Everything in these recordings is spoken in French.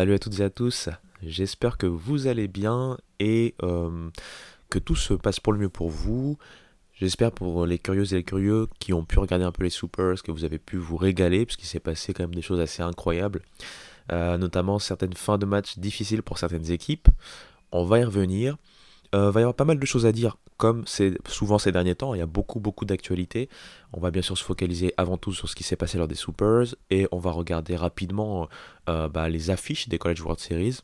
Salut à toutes et à tous, j'espère que vous allez bien et euh, que tout se passe pour le mieux pour vous. J'espère pour les curieuses et les curieux qui ont pu regarder un peu les Supers que vous avez pu vous régaler parce qu'il s'est passé quand même des choses assez incroyables, euh, notamment certaines fins de match difficiles pour certaines équipes. On va y revenir. Euh, va y avoir pas mal de choses à dire, comme c'est souvent ces derniers temps. Il y a beaucoup, beaucoup d'actualités. On va bien sûr se focaliser avant tout sur ce qui s'est passé lors des Supers et on va regarder rapidement euh, bah, les affiches des College World Series.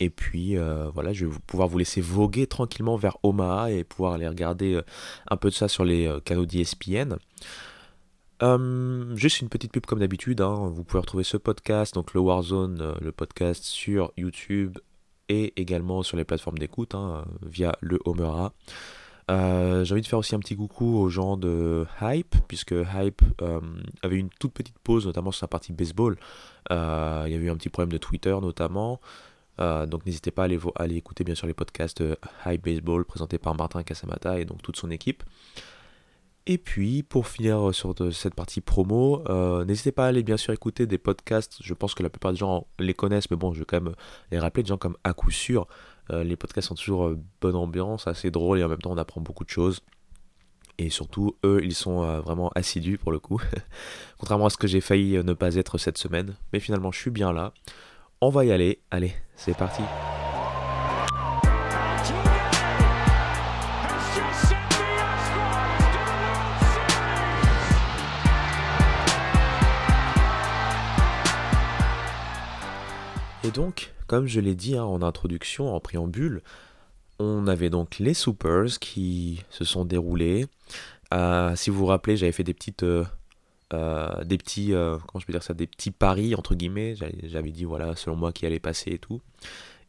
Et puis euh, voilà, je vais pouvoir vous laisser voguer tranquillement vers Omaha et pouvoir aller regarder euh, un peu de ça sur les canaux d'ESPN. juste une petite pub comme d'habitude, hein. vous pouvez retrouver ce podcast, donc le Warzone, le podcast sur YouTube, et également sur les plateformes d'écoute hein, via le Homera. Euh, j'ai envie de faire aussi un petit coucou aux gens de Hype, puisque Hype euh, avait une toute petite pause, notamment sur sa partie baseball. Euh, il y a eu un petit problème de Twitter notamment. donc n'hésitez pas à aller, à aller, écouter bien sûr les podcasts Hype Baseball présentés par Martin Casamata et donc toute son équipe. Et puis, pour finir sur cette partie promo, euh, n'hésitez pas à aller bien sûr écouter des podcasts. Je pense que la plupart des gens les connaissent, mais bon, je vais quand même les rappeler. Des gens comme à coup sûr. Euh, les podcasts sont toujours euh, bonne ambiance, assez drôle et en même temps on apprend beaucoup de choses. Et surtout, eux, ils sont vraiment assidus pour le coup. Contrairement à ce que j'ai failli ne pas être cette semaine. Mais finalement, je suis bien là. On va y aller. Allez, c'est parti. Et donc, comme je l'ai dit hein, en introduction, en préambule, on avait donc les Supers qui se sont déroulés. Euh, si vous vous rappelez, j'avais fait des petites, euh, euh, des petits, comment je peux dire ça, des petits paris entre guillemets. J'avais dit voilà, selon moi qui allait passer et tout.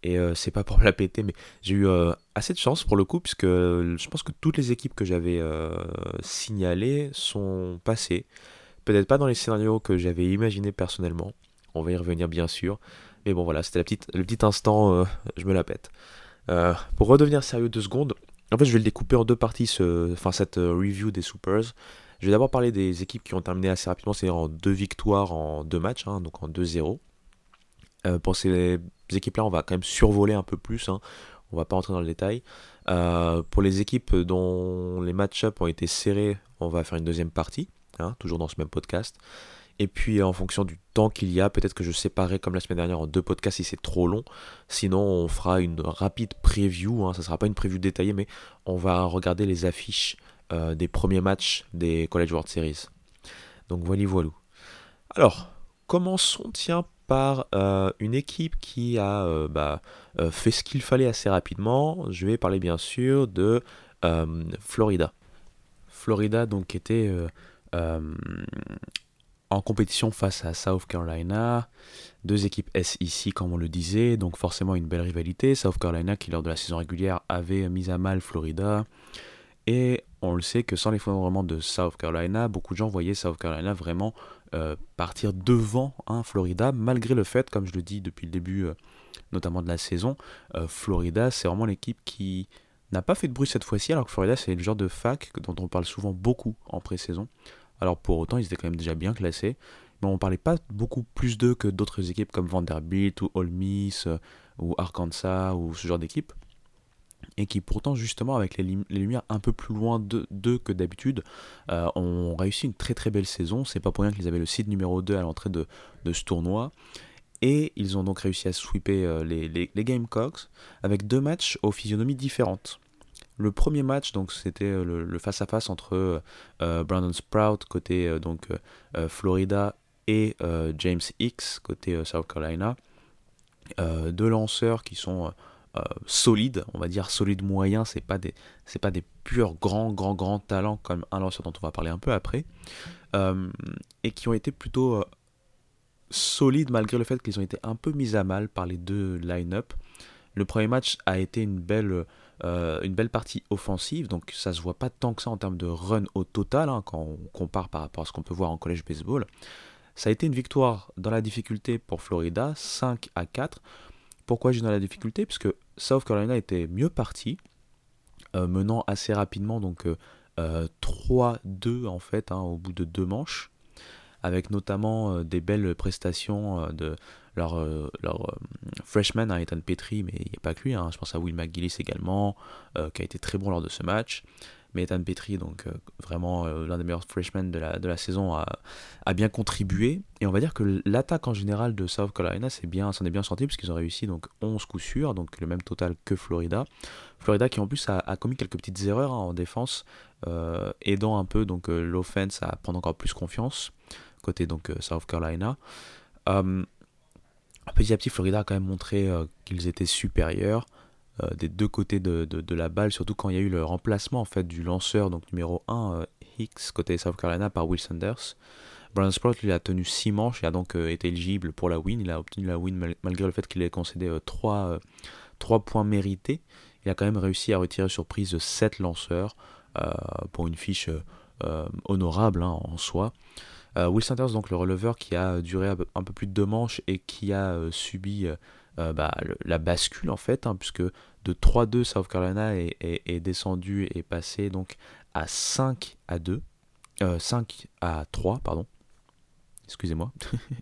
Et c'est pas pour me la péter, mais j'ai eu assez de chance pour le coup, puisque je pense que toutes les équipes que j'avais signalées sont passées. Peut-être pas dans les scénarios que j'avais imaginés personnellement. On va y revenir bien sûr. Mais bon, voilà, c'était le petit instant, euh, je me la pète. Euh, pour redevenir sérieux deux secondes, en fait, je vais le découper en deux parties, enfin, cette euh, review des Supers. Je vais d'abord parler des équipes qui ont terminé assez rapidement, c'est-à-dire en deux victoires en deux matchs, hein, donc en 2-0. pour ces équipes-là, on va quand même survoler un peu plus. Hein. On va pas rentrer dans le détail. pour les équipes dont les match-ups ont été serrés, on va faire une deuxième partie, hein, toujours dans ce même podcast. Et puis en fonction du temps qu'il y a, peut-être que je séparerai comme la semaine dernière en deux podcasts si c'est trop long. Sinon, on fera une rapide preview. Hein. Ça ne sera pas une preview détaillée, mais on va regarder les affiches euh, des premiers matchs des College World Series. Donc voilà, voilà. Alors, commençons tiens par euh, une équipe qui a euh, bah, fait ce qu'il fallait assez rapidement. Je vais parler bien sûr de Florida. Florida donc était en compétition face à South Carolina, deux équipes SEC comme on le disait, donc forcément une belle rivalité. South Carolina qui lors de la saison régulière avait mis à mal Florida. Et on le sait que sans l'effondrement de South Carolina, beaucoup de gens voyaient South Carolina vraiment euh, partir devant hein, Florida, malgré le fait, comme je le dis depuis le début euh, notamment de la saison, euh, Florida c'est vraiment l'équipe qui n'a pas fait de bruit cette fois-ci, alors que Florida c'est le genre de fac dont on parle souvent beaucoup en pré-saison. Alors pour autant, ils étaient quand même déjà bien classés. Mais on parlait pas beaucoup plus d'eux que d'autres équipes comme Vanderbilt ou Ole Miss euh, ou Arkansas ou ce genre d'équipes. Et qui pourtant justement avec les, lumières un peu plus loin d'eux que d'habitude euh, ont réussi une très très belle saison. C'est pas pour rien qu'ils avaient le site numéro 2 à l'entrée de, ce tournoi. Et ils ont donc réussi à sweeper euh, les, les, les Gamecocks avec deux matchs aux physionomies différentes. Le premier match, donc c'était euh, le face-à-face entre euh, euh, Brandon Sprout côté Florida et James X côté South Carolina. deux lanceurs qui sont solides, on va dire solides moyens, c'est pas des c'est pas des purs grands grands grands talents comme un lanceur dont on va parler un peu après, et qui ont été plutôt solides malgré le fait qu'ils ont été un peu mis à mal par les deux line-up. Le premier match a été une belle euh, une belle partie offensive, donc ça se voit pas tant que ça en termes de run au total, hein, quand on compare par rapport à ce qu'on peut voir en collège baseball. Ça a été une victoire dans la difficulté pour Florida, 5 à 4. Pourquoi j'ai dans la difficulté? Puisque South Carolina était mieux parti, euh, menant assez rapidement, donc 3-2 euh, en fait, hein, au bout de deux manches, avec notamment des belles prestations de leur, leur freshman, hein, Ethan Petrie, mais il n'y a pas que lui, hein. je pense à Will McGillis également, qui a été très bon lors de ce match. Mais Ethan Petrie, donc vraiment l'un des meilleurs freshmen de la, de la saison, a, bien contribué. Et on va dire que l'attaque en général de South Carolina s'en bien, est bien sorti, puisqu'ils ont réussi donc 11 coups sûrs, donc le même total que Florida. Florida qui en plus a, commis quelques petites erreurs hein, en défense, euh, aidant un peu donc euh, l'offense à prendre encore plus confiance côté donc euh, South Carolina. petit à petit, Florida a quand même montré qu'ils étaient supérieurs des deux côtés de, la balle, surtout quand il y a eu le remplacement en fait du lanceur donc numéro 1 Hicks côté South Carolina par Will Sanders. Brandon Sprout lui a tenu 6 manches et a donc été éligible pour la win. Il a obtenu la win malgré le fait qu'il ait concédé 3, 3 points mérités il a quand même réussi à retirer sur prise 7 lanceurs euh, pour une fiche euh, honorable hein, en soi. Euh, Will Sanders, donc le releveur qui a duré un peu plus de deux manches et qui a subi bah, la bascule en fait, hein, puisque de 3-2 South Carolina est, descendu et passé à 5 à 2, 5 à 3, pardon. Excusez-moi.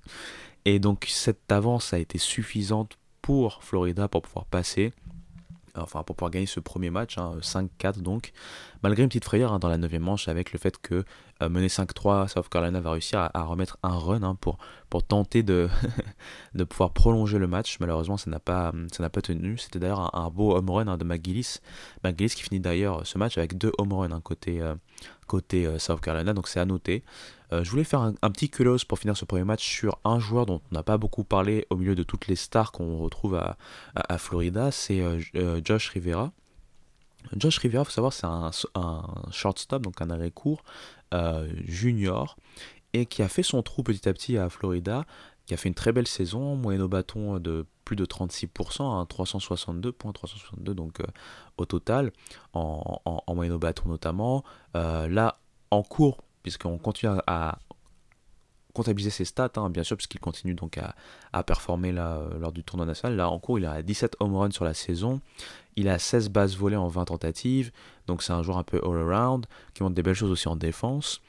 et donc cette avance a été suffisante pour Florida pour pouvoir passer enfin pour pouvoir gagner ce premier match, 5-4 hein, donc, malgré une petite frayeur hein, dans la 9 manche avec le fait que euh, mener 5-3, South Carolina va réussir à, remettre un run hein, pour, pour tenter de, de pouvoir prolonger le match. Malheureusement, ça n'a pas, pas tenu. C'était d'ailleurs un, beau home run de McGillis. McGillis qui finit d'ailleurs ce match avec deux home runs côté, euh, côté euh, South Carolina, donc c'est à noter. Euh, je voulais faire un, petit culos pour finir ce premier match sur un joueur dont on n'a pas beaucoup parlé au milieu de toutes les stars qu'on retrouve à, à, Florida, c'est euh, Josh Rivera. Josh Rivera, il faut savoir, c'est un, un, shortstop, donc un arrêt court junior, et qui a fait son trou petit à petit à Florida, qui a fait une très belle saison, moyenne au bâton de plus de 36%, 362 points, 362 donc au total, en, en, moyenne au bâton notamment. là, en cours, puisqu'on continue à, comptabiliser ses stats, hein, bien sûr, puisqu'il continue donc à, performer euh, lors du tournoi national. Là, en cours, il a 17 home runs sur la saison. Il a 16 bases volées en 20 tentatives. Donc, c'est un joueur un peu all-around, qui montre des belles choses aussi en défense.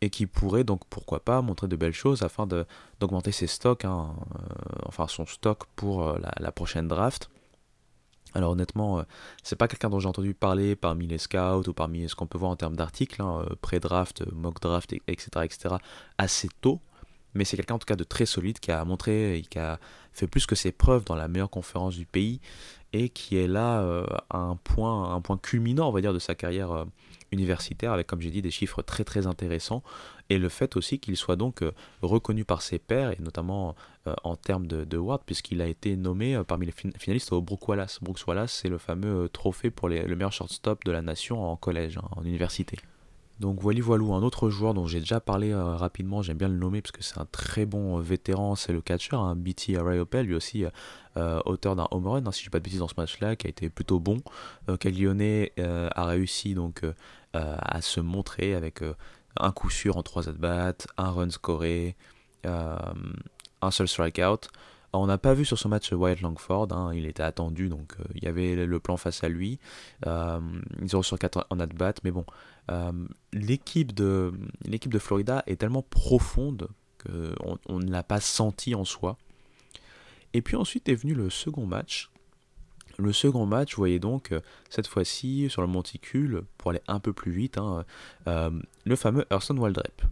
Et qui pourrait donc, pourquoi pas, montrer de belles choses afin d'augmenter ses stocks, hein, euh, enfin son stock pour euh, la, prochaine draft. Alors honnêtement, euh, c'est pas quelqu'un dont j'ai entendu parler parmi les scouts ou parmi ce qu'on peut voir en termes d'articles, hein, pré-draft, mock draft, etc., etc., assez tôt. Mais c'est quelqu'un en tout cas de très solide qui a montré et qui a fait plus que ses preuves dans la meilleure conférence du pays et qui est là à un point, un point culminant, on va de sa carrière universitaire avec, comme j'ai dit, des chiffres très très intéressants et le fait aussi qu'il soit donc euh, reconnu par ses pairs, et notamment euh, en termes de, de puisqu'il a été nommé euh, parmi les finalistes au Brooks Wallace. Brooks Wallace, c'est le fameux trophée pour le meilleur shortstop de la nation en collège, hein, en université. Donc voilà, voilà un autre joueur dont j'ai déjà parlé rapidement, j'aime bien le nommer parce que c'est un très bon vétéran, c'est le catcher, hein, BT Rayopel, lui aussi auteur d'un home run, hein, si je ne pas de bêtises dans ce match-là, qui a été plutôt bon. Caglione a réussi donc à se montrer avec un coup sûr en 3 at-bats, un run scoré, euh, un seul strikeout. On n'a pas vu sur ce match Wyatt Langford, hein, il était attendu, donc euh, il y avait le plan face à lui. Euh, 0 sur 4 en at-bat, mais bon, euh, l'équipe de, Florida est tellement profonde qu'on on ne l'a pas senti en soi. Et puis ensuite est venu le second match, le second match, vous voyez donc, euh, cette fois-ci, sur le monticule, pour aller un peu plus vite, hein, le fameux Urson Waldrep.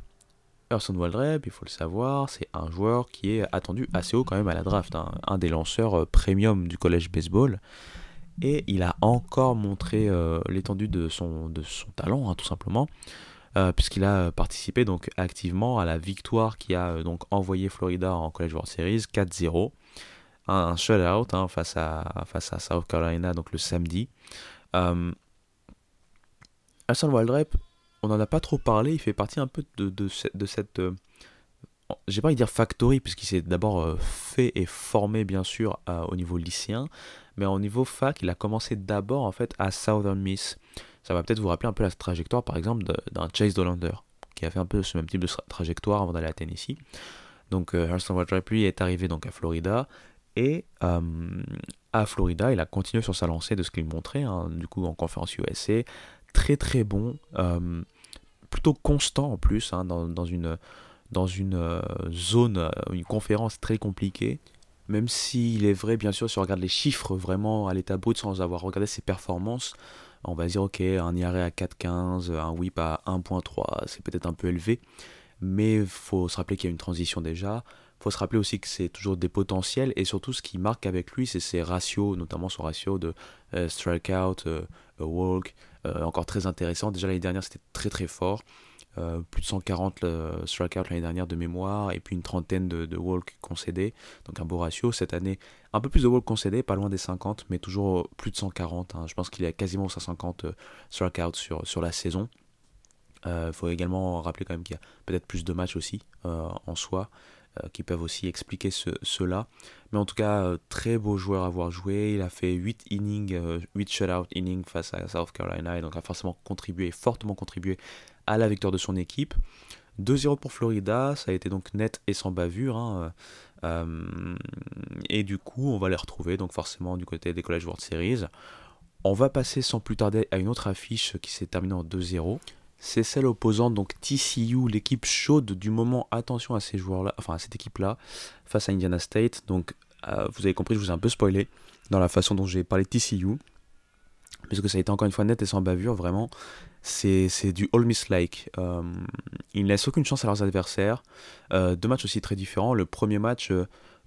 Urson Waldrep, il faut le savoir, c'est un joueur qui est attendu assez haut quand même à la draft, hein, un des lanceurs euh, premium du collège baseball. Et il a encore montré l'étendue de son, de son talent, hein, tout simplement. puisqu'il a participé donc activement à la victoire qui a donc envoyé Florida en College World Series 4-0 un, shutout hein, face, à, face à South Carolina donc le samedi. Euh, Waldrep, on n'en a pas trop parlé, il fait partie un peu de, cette... Euh, j'ai pas envie de dire factory, puisqu'il s'est d'abord euh, fait et formé bien sûr au niveau lycéen, mais au niveau fac, il a commencé d'abord en fait à Southern Miss. Ça va peut-être vous rappeler un peu la trajectoire par exemple d'un Chase Dolander, qui a fait un peu ce même type de trajectoire avant d'aller à Tennessee. Donc Hassan Waldrep lui est arrivé donc à Florida, et euh, à Florida, il a continué sur sa lancée de ce qu'il montrait, hein, du coup en conférence USA. Très très bon, euh, plutôt constant en plus, hein, dans, une, dans une zone, une conférence très compliquée. Même s'il est vrai, bien sûr, si on regarde les chiffres vraiment à l'état brut sans avoir regardé ses performances, on va dire ok, un IRA à 4.15, un whip à 1.3, c'est peut-être un peu élevé, mais il faut se rappeler qu'il y a une transition déjà. Il faut se rappeler aussi que c'est toujours des potentiels et surtout ce qui marque avec lui, c'est ses ratios, notamment son ratio de euh, strikeout, euh, walk, euh, encore très intéressant. Déjà l'année dernière, c'était très très fort. plus de 140 strikeouts l'année dernière de mémoire et puis une trentaine de, walks concédés. Donc un beau ratio. Cette année, un peu plus de walks concédés, pas loin des 50, mais toujours plus de 140. Hein. Je pense qu'il est quasiment 150 strikeouts sur, sur la saison. Il faut également rappeler quand même qu'il y a peut-être plus de matchs aussi en soi. Euh, qui peuvent aussi expliquer cela. Mais en tout cas, euh, très beau joueur à avoir joué. Il a fait 8 innings, 8 euh, shutout innings face à South Carolina et donc a forcément contribué, fortement contribué à la victoire de son équipe. 2-0 pour Florida, ça a été donc net et sans bavure. Hein, et du coup, on va les retrouver donc forcément du côté des College World Series. On va passer sans plus tarder à une autre affiche qui s'est terminée en 2-0 c'est celle opposant donc TCU, l'équipe chaude du moment. Attention à ces joueurs-là, enfin à cette équipe-là, face à Indiana State. Donc, euh, vous avez compris, je vous ai un peu spoilé dans la façon dont j'ai parlé de TCU. Parce que ça a été encore une fois net et sans bavure, vraiment. C'est du All Miss-like. Euh, ils ne laissent aucune chance à leurs adversaires. Euh, deux matchs aussi très différents. Le premier match,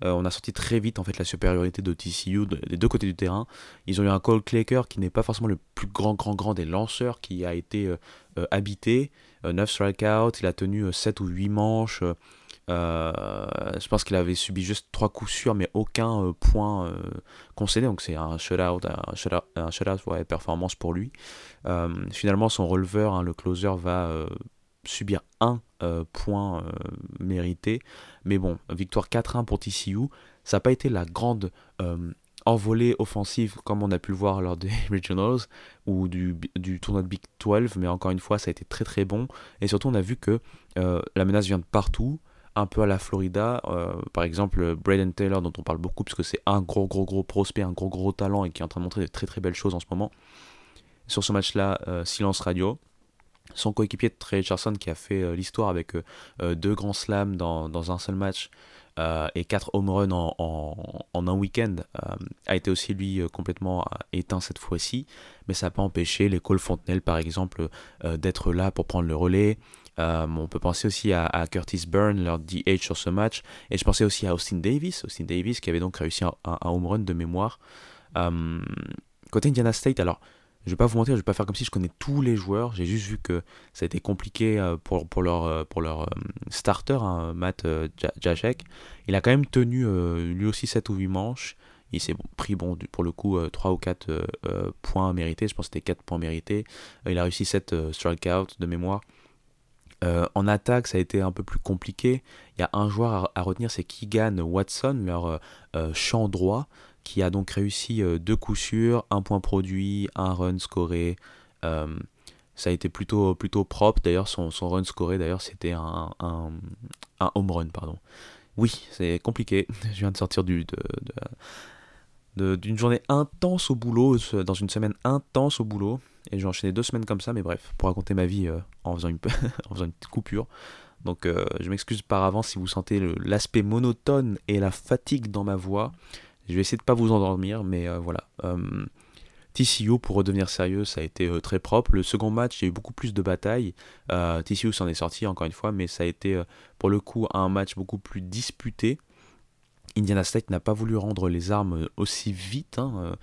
euh, on a sorti très vite en fait la supériorité de TCU des deux côtés du terrain. Ils ont eu un Cole qui n'est pas forcément le plus grand grand grand des lanceurs qui a été euh, euh, habité. 9 strikeouts, il a tenu 7 ou 8 manches. je pense qu'il avait subi juste 3 coups sûrs, mais aucun point concédé. Donc c'est un shutout, un shutout, un shutout performance pour lui. finalement, son releveur, hein, le closer, va subir un point mérité. Mais bon, victoire 4-1 pour TCU. Ça n'a pas été la grande euh, envolée offensive comme on a pu le voir lors des Regionals ou du, tournoi de Big 12. Mais encore une fois, ça a été très très bon. Et surtout, on a vu que la menace vient de partout. Un peu à la Florida, par exemple Braden Taylor dont on parle beaucoup parce que c'est un gros gros gros prospect, un gros gros talent et qui est en train de montrer de très très belles choses en ce moment. Sur ce match-là, silence radio, son coéquipier Trey Richardson qui a fait euh, l'histoire avec euh, euh, deux grands slams dans, un seul match et quatre home runs en, un week-end a été aussi lui complètement éteint cette fois-ci mais ça n'a pas empêché les Cole Fontenelle par exemple d'être là pour prendre le relais on peut penser aussi à, Curtis Byrne, leur DH sur ce match. Et je pensais aussi à Austin Davis. Austin Davis qui avait donc réussi un, un home run de mémoire. côté Indiana State, alors je vais pas vous mentir, je vais pas faire comme si je connais tous les joueurs. J'ai juste vu que ça a été compliqué euh, pour, pour leur, euh, pour leur euh, starter, hein, Matt Jacek. Il a quand même tenu lui aussi 7 ou 8 manches. Il s'est pris bon, pour le coup 3 ou 4 points mérités. Je pense que c'était 4 points mérités. il a réussi 7 strikeouts de mémoire. en attaque, ça a été un peu plus compliqué. Il y a un joueur à, retenir, c'est Keegan Watson, leur champ droit qui a donc réussi euh, deux coups sûrs, un point produit, un run scoré. Euh, ça a été plutôt, plutôt propre. D'ailleurs, son, son run scoré, d'ailleurs, c'était un, un, home run. Pardon. Oui, c'est compliqué. Je viens de sortir du, de, d'une journée intense au boulot, dans une semaine intense au boulot. Et j'ai enchaîné deux semaines comme ça, mais bref, pour raconter ma vie euh, en, faisant une, en faisant une petite coupure. Donc je m'excuse par avance si vous sentez l'aspect monotone et la fatigue dans ma voix. Je vais essayer de pas vous endormir, mais euh, voilà. Euh, TCU, pour redevenir sérieux, ça a été euh, très propre. Le second match, il y a eu beaucoup plus de batailles. TCU s'en est sorti, encore une fois, mais ça a été pour le coup un match beaucoup plus disputé. Indiana State n'a pas voulu rendre les armes aussi vite hein,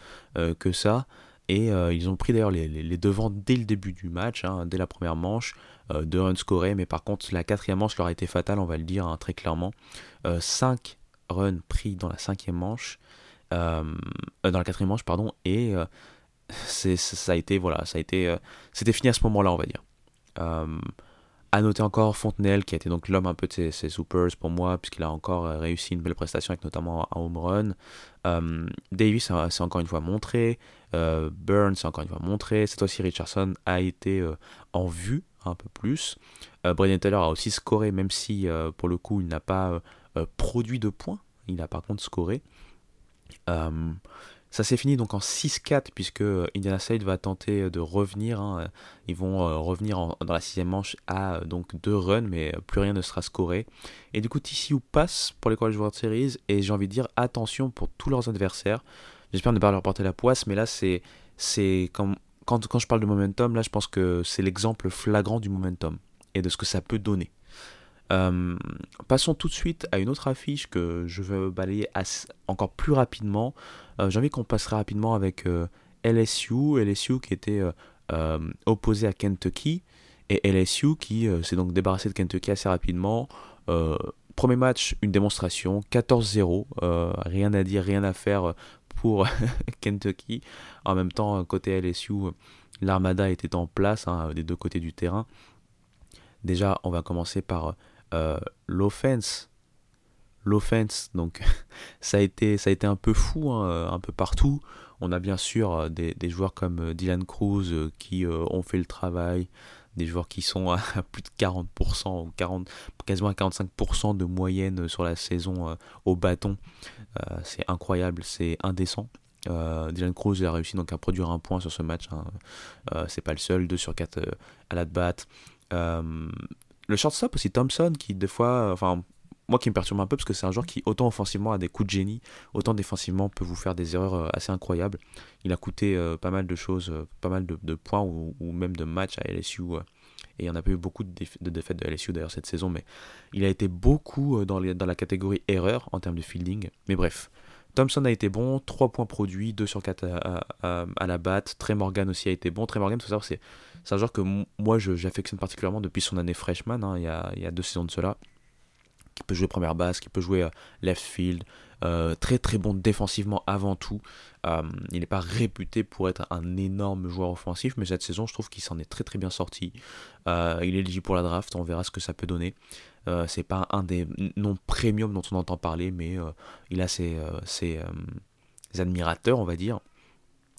que ça. Et ils ont pris d'ailleurs les, devants dès le début du match, hein, dès la première manche, deux runs mais par contre la quatrième manche leur a été fatale, on va le dire hein, très clairement. 5 runs pris dans la cinquième manche, euh, euh, dans la quatrième manche, pardon, et euh, c'est, ça a été, voilà, ça a été, c'était fini à ce moment-là, on va dire. À noter encore Fontenelle, qui a été donc l'homme un peu de ces, Supers pour moi, puisqu'il a encore réussi une belle prestation avec notamment un home run. Davis s'est encore une fois montré. Burns s'est encore une fois montré. Cette fois-ci, Richardson a été en vue un peu plus. Braden Taylor a aussi scoré, même si pour le coup, il n'a pas produit de points. Il a par contre scoré. Euh, Ça s'est fini donc en 6-4 puisque euh, Indiana State va tenter de revenir. Hein. Ils vont revenir dans la sixième manche à donc deux runs, mais plus rien ne sera scoré. Et du coup, TCU passe pour les College World Series et j'ai envie de dire attention pour tous leurs adversaires. J'espère ne pas leur porter la poisse, mais là c'est c'est quand, quand je parle de momentum, là je pense que c'est l'exemple flagrant du momentum et de ce que ça peut donner. Euh, passons tout de suite à une autre affiche que je veux balayer encore plus rapidement. Euh, j'ai envie qu'on passe rapidement avec euh, LSU, LSU qui était opposé à Kentucky, et LSU qui s'est donc débarrassé de Kentucky assez rapidement. premier match, une démonstration, 14-0, rien à dire, rien à faire pour Kentucky. En même temps, côté LSU, l'armada était en place hein, des deux côtés du terrain. Déjà, on va commencer par euh, l'offense. L'offense, donc ça a, été, ça a été un peu fou, hein, un peu partout. On a bien sûr euh, des, joueurs comme euh, Dylan Cruz qui ont fait le travail, des joueurs qui sont à plus de 40%, 40, quasiment à 45% de moyenne sur la saison au bâton. c'est incroyable, c'est indécent. Dylan Cruz a réussi donc à produire un point sur ce match. Hein. c'est pas le seul, 2 sur 4 à la batte le shortstop aussi, Thompson, qui des fois, enfin, moi qui me perturbe un peu parce que c'est un joueur qui, autant offensivement, a des coups de génie, autant défensivement peut vous faire des erreurs euh, assez incroyables. Il a coûté euh, pas mal de choses, euh, pas mal de, points ou, même de matchs à LSU. et il n'y en a pas eu beaucoup de, défaites de LSU d'ailleurs cette saison, mais il a été beaucoup dans la catégorie erreur en termes de fielding. Mais bref, Thompson a été bon, 3 points produits, 2 sur 4 à, la batte. Trey Morgan aussi a été bon. Trey Morgan, savoir, c'est un joueur que moi j'affectionne particulièrement depuis son année freshman, hein, il, y a, il, y a, deux saisons de cela. Qui peut jouer première base, qui peut jouer euh, left field. Euh, très très bon défensivement avant tout. Euh, il n'est pas réputé pour être un énorme joueur offensif, mais cette saison, je trouve qu'il s'en est très très bien sorti. il est éligible pour la draft, on verra ce que ça peut donner. Euh, c'est pas un des noms premium dont on entend parler, mais euh, il a ses, euh, ses, admirateurs, on va dire.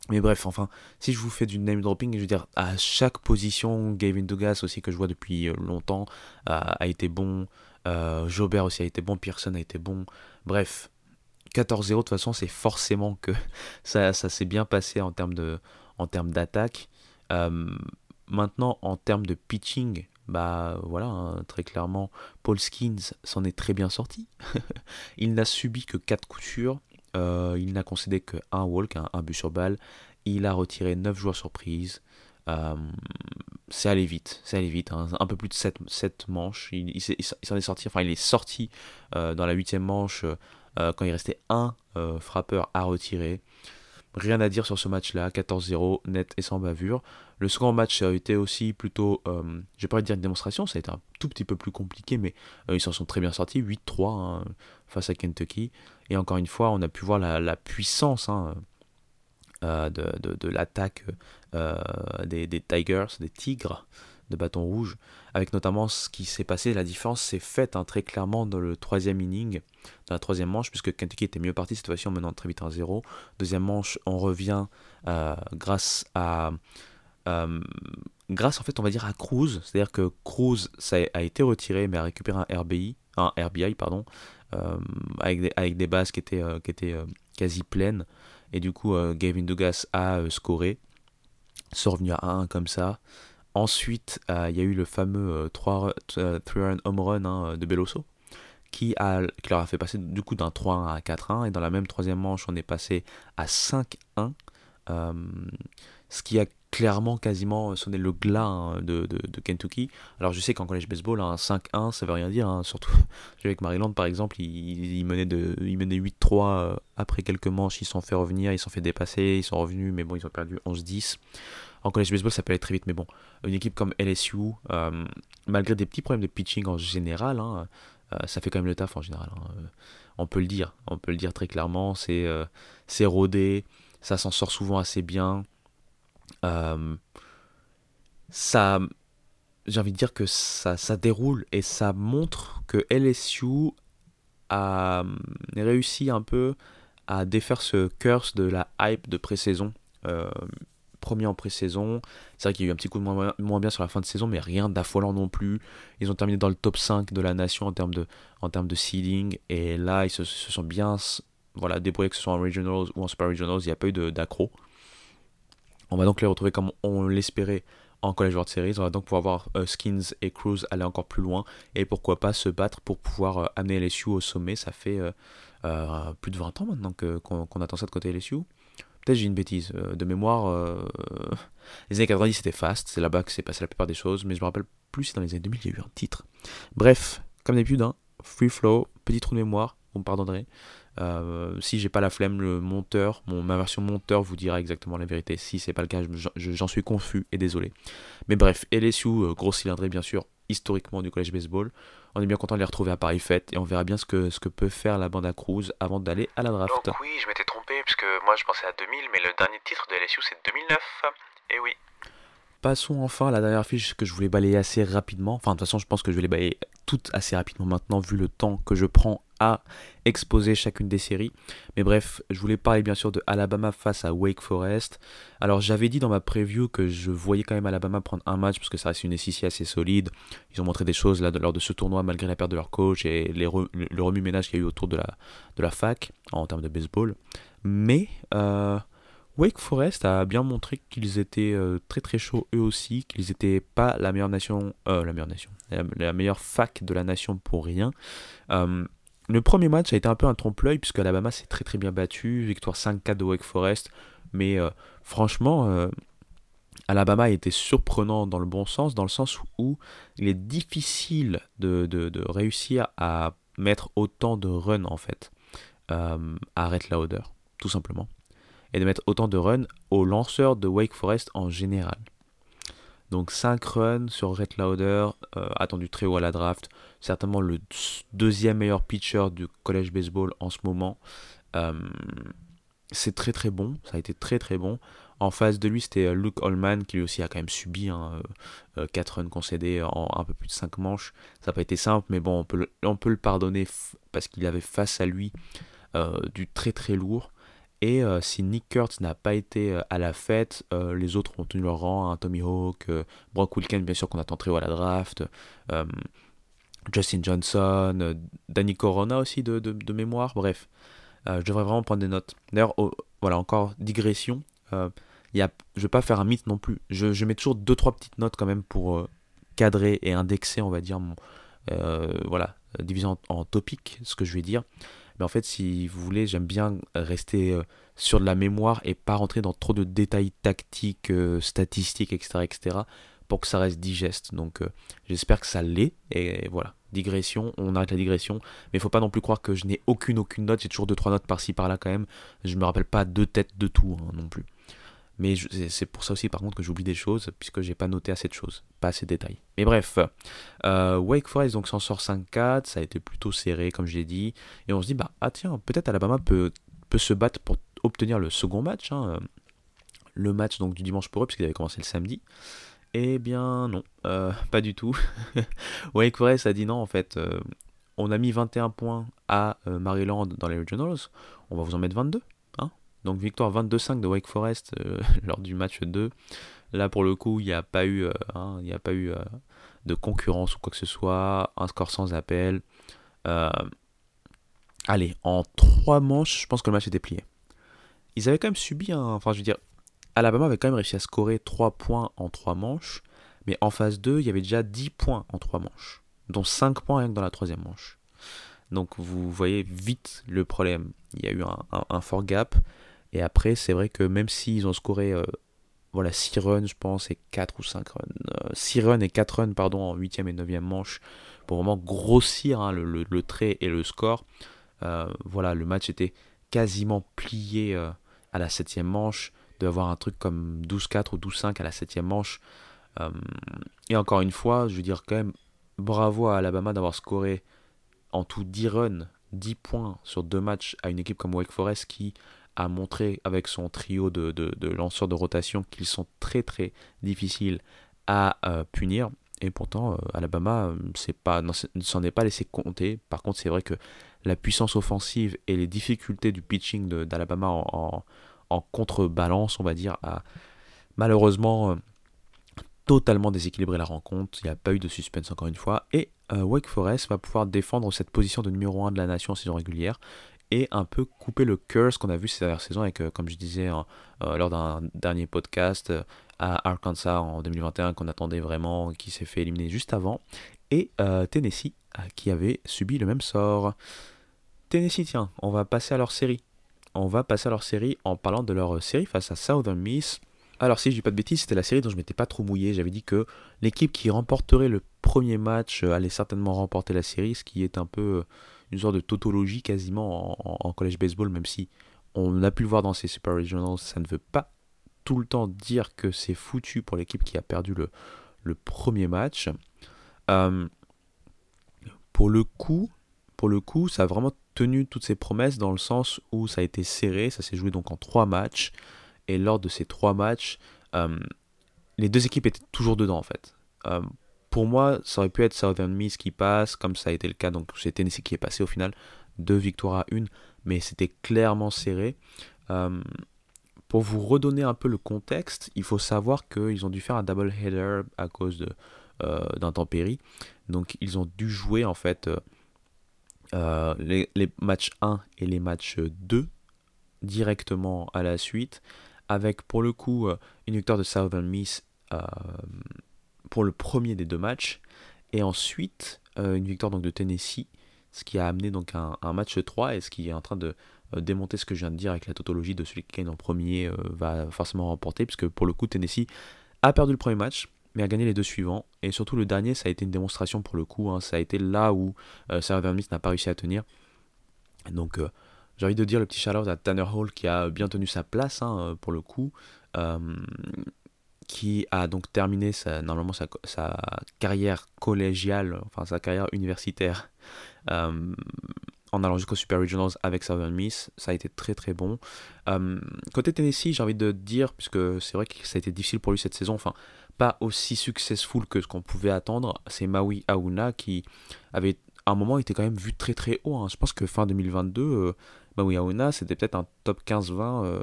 Mais bref, enfin, si je vous fais du name dropping, je veux dire, à chaque position, Gavin Douglas aussi, que je vois depuis longtemps, a été bon. Jobert aussi a été bon. Pearson a été bon. Bref, 14-0, de toute façon, c'est forcément que ça, ça s'est bien passé en termes d'attaque. maintenant, en termes de pitching, bah voilà, hein, très clairement, Paul Skins s'en est très bien sorti. il n'a subi que 4 coutures, euh, il n'a concédé que un walk, un, but sur balle, il a retiré 9 joueurs surprises. Euh, c'est allé vite, c'est allé vite, hein, un peu plus de 7, 7 manches. Il, s'en est sorti, enfin il est sorti euh, dans la 8 manche quand il restait un frappeur à retirer. Rien à dire sur ce match-là, 14-0, net et sans bavure. Le second match a été aussi plutôt, euh, je vais pas dire une démonstration, ça a été un tout petit peu plus compliqué, mais euh, ils s'en sont très bien sortis, 8-3 hein, face à Kentucky. Et encore une fois, on a pu voir la, puissance hein, euh, de, l'attaque des, des, Tigers, des Tigres de bâton rouge, avec notamment ce qui s'est passé, la différence s'est faite hein, très clairement dans le troisième inning, dans la troisième manche, puisque Kentucky était mieux parti cette fois-ci en menant très vite 1-0. Deuxième manche, on revient euh, grâce à... Euh, grâce en fait on va dire à Cruz, c'est-à-dire que Cruz ça a été retiré mais a récupéré un RBI, un RBI pardon, euh, avec, des, avec des bases qui étaient, qui étaient quasi pleines. Et du coup Gavin Douglas a scoré, c'est revenu à 1 comme ça. Ensuite, euh, il y a eu le fameux 3 euh, run home run hein, de Beloso qui, a, qui leur a fait passer du coup d'un 3-1 à 4-1 et dans la même troisième manche on est passé à 5-1 euh, ce qui a clairement quasiment sonné le glas hein, de, Kentucky. Alors je sais qu'en collège baseball, un 5-1 ça veut rien dire, hein. surtout avec Maryland par exemple, ils, ils menaient, menait 8-3 après quelques manches, ils sont fait revenir, ils sont fait dépasser, ils sont revenus, mais bon ils ont perdu 11-10. En college baseball, ça peut aller très vite, mais bon, une équipe comme LSU, euh, malgré des petits problèmes de pitching en général, hein, euh, ça fait quand même le taf en général. Euh, on peut le dire, on peut le dire très clairement. C'est c'est rodé, ça s'en sort souvent assez bien. Ça, j'ai envie de dire que ça, ça déroule et ça montre que LSU a réussi un peu à défaire ce curse de la hype de pré-saison premier en pré-saison. C'est vrai qu'il y a eu un petit coup de moins, bien sur la fin de saison, mais rien d'affolant non plus. Ils ont terminé dans le top 5 de la nation en termes de, en termes de seeding. Et là, ils se, sont bien voilà, débrouiller que ce soit en Regionals ou en Super Regionals, il n'y a pas eu d'accro. On va donc les retrouver comme on l'espérait en College World Series. On va donc pouvoir voir euh, Skins et Cruz aller encore plus loin et pourquoi pas se battre pour pouvoir euh, amener LSU au sommet. Ça fait euh, plus de 20 ans maintenant qu'on attend ça de côté LSU. Peut-être j'ai une bêtise. de mémoire, les années 90 c'était fast, c'est là-bas que s'est passé la plupart des choses, mais je me rappelle plus si dans les années 2000 il y a eu un titre. Bref, comme d'habitude, hein, free flow, petit trou de mémoire, vous me pardonnerez. Euh, si j'ai pas la flemme, le monteur, mon, ma version monteur vous dira exactement la vérité. Si c'est pas le cas, j'en suis confus et désolé. Mais bref, LSU, euh, gros cylindré bien sûr, historiquement du collège baseball. On est bien content de les retrouver à Paris Fête et on verra bien ce que, ce que peut faire la bande à Cruz avant d'aller à la draft. Donc oui, je m'étais trompé puisque moi je pensais à 2000, mais le dernier titre de LSU c'est 2009. Et oui. Passons enfin à la dernière fiche que je voulais balayer assez rapidement. Enfin, de toute façon, je pense que je vais les balayer toutes assez rapidement maintenant, vu le temps que je prends à exposer chacune des séries. Mais bref, je voulais parler bien sûr de Alabama face à Wake Forest. Alors, j'avais dit dans ma preview que je voyais quand même Alabama prendre un match parce que ça reste une SEC assez solide. Ils ont montré des choses là, lors de ce tournoi malgré la perte de leur coach et le remue-ménage qu'il y a eu autour de la, fac en termes de baseball. Mais. Euh, Wake Forest a bien montré qu'ils étaient euh, très très chauds eux aussi, qu'ils n'étaient pas la meilleure nation, euh, la meilleure nation, la, meilleure fac de la nation pour rien. Le premier match a été un peu un trompe-l'œil puisque Alabama s'est très très bien battu, victoire 5-4 de Wake Forest, mais franchement, Alabama a été surprenant dans le bon sens, dans le sens où il est difficile de, réussir à mettre autant de runs en fait à Red Lauder, tout simplement. Et de mettre autant de runs aux lanceurs de Wake Forest en général. Donc 5 runs sur Red Lauder, euh, attendu très haut à la draft, certainement le deuxième meilleur pitcher du college baseball en ce moment. Euh, c'est très très bon, ça a été très très bon. En face de lui, c'était euh, Luke Holman qui lui aussi a quand même subi 4 runs concédés en un peu plus de 5 manches. Ça n'a pas été simple, mais bon, on peut le, pardonner parce qu'il avait face à lui du très très lourd. Et euh, si Nick Kurtz n'a pas été euh, à la fête, euh, les autres ont tenu leur rang. Hein, Tommy Hawk, Brock Wilken, bien sûr, qu'on attend très haut à la draft. Justin Johnson, Danny Corona aussi de, de, mémoire. Bref, je devrais vraiment prendre des notes. D'ailleurs, voilà, encore digression. Y a, je ne vais pas faire un mythe non plus. Je, je mets toujours 2-3 petites notes quand même pour cadrer et indexer, on va dire, mon, voilà, division en, en topic, ce que je vais dire. Mais en fait, si vous voulez, j'aime bien rester euh, sur de la mémoire et pas rentrer dans trop de détails tactiques, euh, statistiques, etc., etc., pour que ça reste digeste. Donc, euh, j'espère que ça l'est. Et voilà, digression, on arrête la digression. Mais il faut pas non plus croire que je n'ai aucune, aucune note. J'ai toujours deux, trois notes par-ci, par-là quand même. Je me rappelle pas deux têtes de tout hein, non plus. Mais c'est pour ça aussi, par contre, que j'oublie des choses, puisque j'ai pas noté assez de choses, pas assez de détails. Mais bref, euh, Wake Forest donc s'en sort 5-4, ça a été plutôt serré, comme je l'ai dit, et on se dit, bah, ah tiens, peut-être Alabama peut, se battre pour obtenir le second match, hein, le match donc du dimanche pour eux, puisqu'il avait commencé le samedi. Eh bien, non, euh, pas du tout. Wake Forest a dit non, en fait, euh, on a mis 21 points à Maryland dans les Regionals, on va vous en mettre 22. Donc victoire 22-5 de Wake Forest euh, lors du match 2. Là pour le coup, il n'y a pas eu, euh, hein, a pas eu euh, de concurrence ou quoi que ce soit. Un score sans appel. allez, en 3 manches, je pense que le match était plié. Ils avaient quand même subi un... Enfin je veux dire, Alabama avait quand même réussi à scorer 3 points en 3 manches. Mais en phase 2, il y avait déjà 10 points en 3 manches. Dont 5 points rien que dans la troisième manche. Donc vous voyez vite le problème. Il y a eu un, un fort gap. Et après, c'est vrai que même s'ils ont scoré euh, voilà, 6 runs, je pense, et 4 ou 5 runs, 6 euh, runs et 4 runs pardon, en 8e et 9e manche, pour vraiment grossir hein, le, trait et le score, euh, voilà, le match était quasiment plié à la 7e manche, de avoir un truc comme 12-4 ou 12-5 à la 7e manche. et encore une fois, je veux dire quand même, bravo à Alabama d'avoir scoré en tout 10 runs, 10 points sur deux matchs à une équipe comme Wake Forest qui a montré avec son trio de, de, lanceurs de rotation qu'ils sont très très difficiles à euh, punir. Et pourtant, euh, Alabama euh, ne s'en est pas laissé compter. Par contre, c'est vrai que la puissance offensive et les difficultés du pitching d'Alabama en, contrebalance, on va dire, a malheureusement totalement déséquilibré la rencontre. Il n'y a pas eu de suspense encore une fois. Et Wake Forest va pouvoir défendre cette position de numéro 1 de la nation en saison régulière et un peu couper le curse qu'on a vu ces dernières saisons avec, comme je disais lors d'un dernier podcast, à Arkansas en 2021 qu'on attendait vraiment, qui s'est fait éliminer juste avant, et Tennessee qui avait subi le même sort. Tennessee, tiens, on va passer à leur série. On va passer à leur série en parlant de leur série face à Southern Miss. Alors si je dis pas de bêtises, c'était la série dont je m'étais pas trop mouillé. J'avais dit que l'équipe qui remporterait le premier match allait certainement remporter la série, ce qui est un peu une sorte de tautologie quasiment en, college baseball, même si on a pu le voir dans ces Super Regionals, ça ne veut pas tout le temps dire que c'est foutu pour l'équipe qui a perdu le, premier match. Euh, pour le coup, ça a vraiment tenu toutes ses promesses dans le sens où ça a été serré, ça s'est joué donc en trois matchs, et lors de ces trois matchs, euh, les deux équipes étaient toujours dedans en fait. Euh, pour moi, ça aurait pu être Southern Miss qui passe, comme ça a été le cas, donc c'est Tennessee qui est passé au final, deux victoires à une, mais c'était clairement serré. Euh, pour vous redonner un peu le contexte, il faut savoir qu'ils ont dû faire un double header à cause d'intempéries. Donc ils ont dû jouer en fait euh, les, matchs 1 et les matchs 2 directement à la suite, avec pour le coup une victoire de Southern Miss pour le premier des deux matchs. Et ensuite, euh, une victoire donc de Tennessee, ce qui a amené donc un, match 3 et ce qui est en train de euh, démonter ce que je viens de dire avec la tautologie de celui qui gagne en premier euh, va forcément remporter, puisque pour le coup, Tennessee a perdu le premier match, mais a gagné les deux suivants. Et surtout le dernier, ça a été une démonstration pour le coup. Hein. ça a été là où Southern Miss n'a pas réussi à tenir. Donc j'ai envie de dire le petit shout à Tanner Hall qui a bien tenu sa place hein, pour le coup qui a donc terminé normalement sa, carrière collégiale, enfin sa carrière universitaire, euh, en allant jusqu'au Super Regionals avec Southern Miss. Ça a été très très bon. Euh, côté Tennessee, j'ai envie de dire, puisque c'est vrai que ça a été difficile pour lui cette saison, enfin pas aussi successful que ce qu'on pouvait attendre, c'est Maui Aouna qui avait à un moment été quand même vu très très haut. Hein. Je pense que fin 2022, euh, Maui Aouna c'était peut-être un top 15-20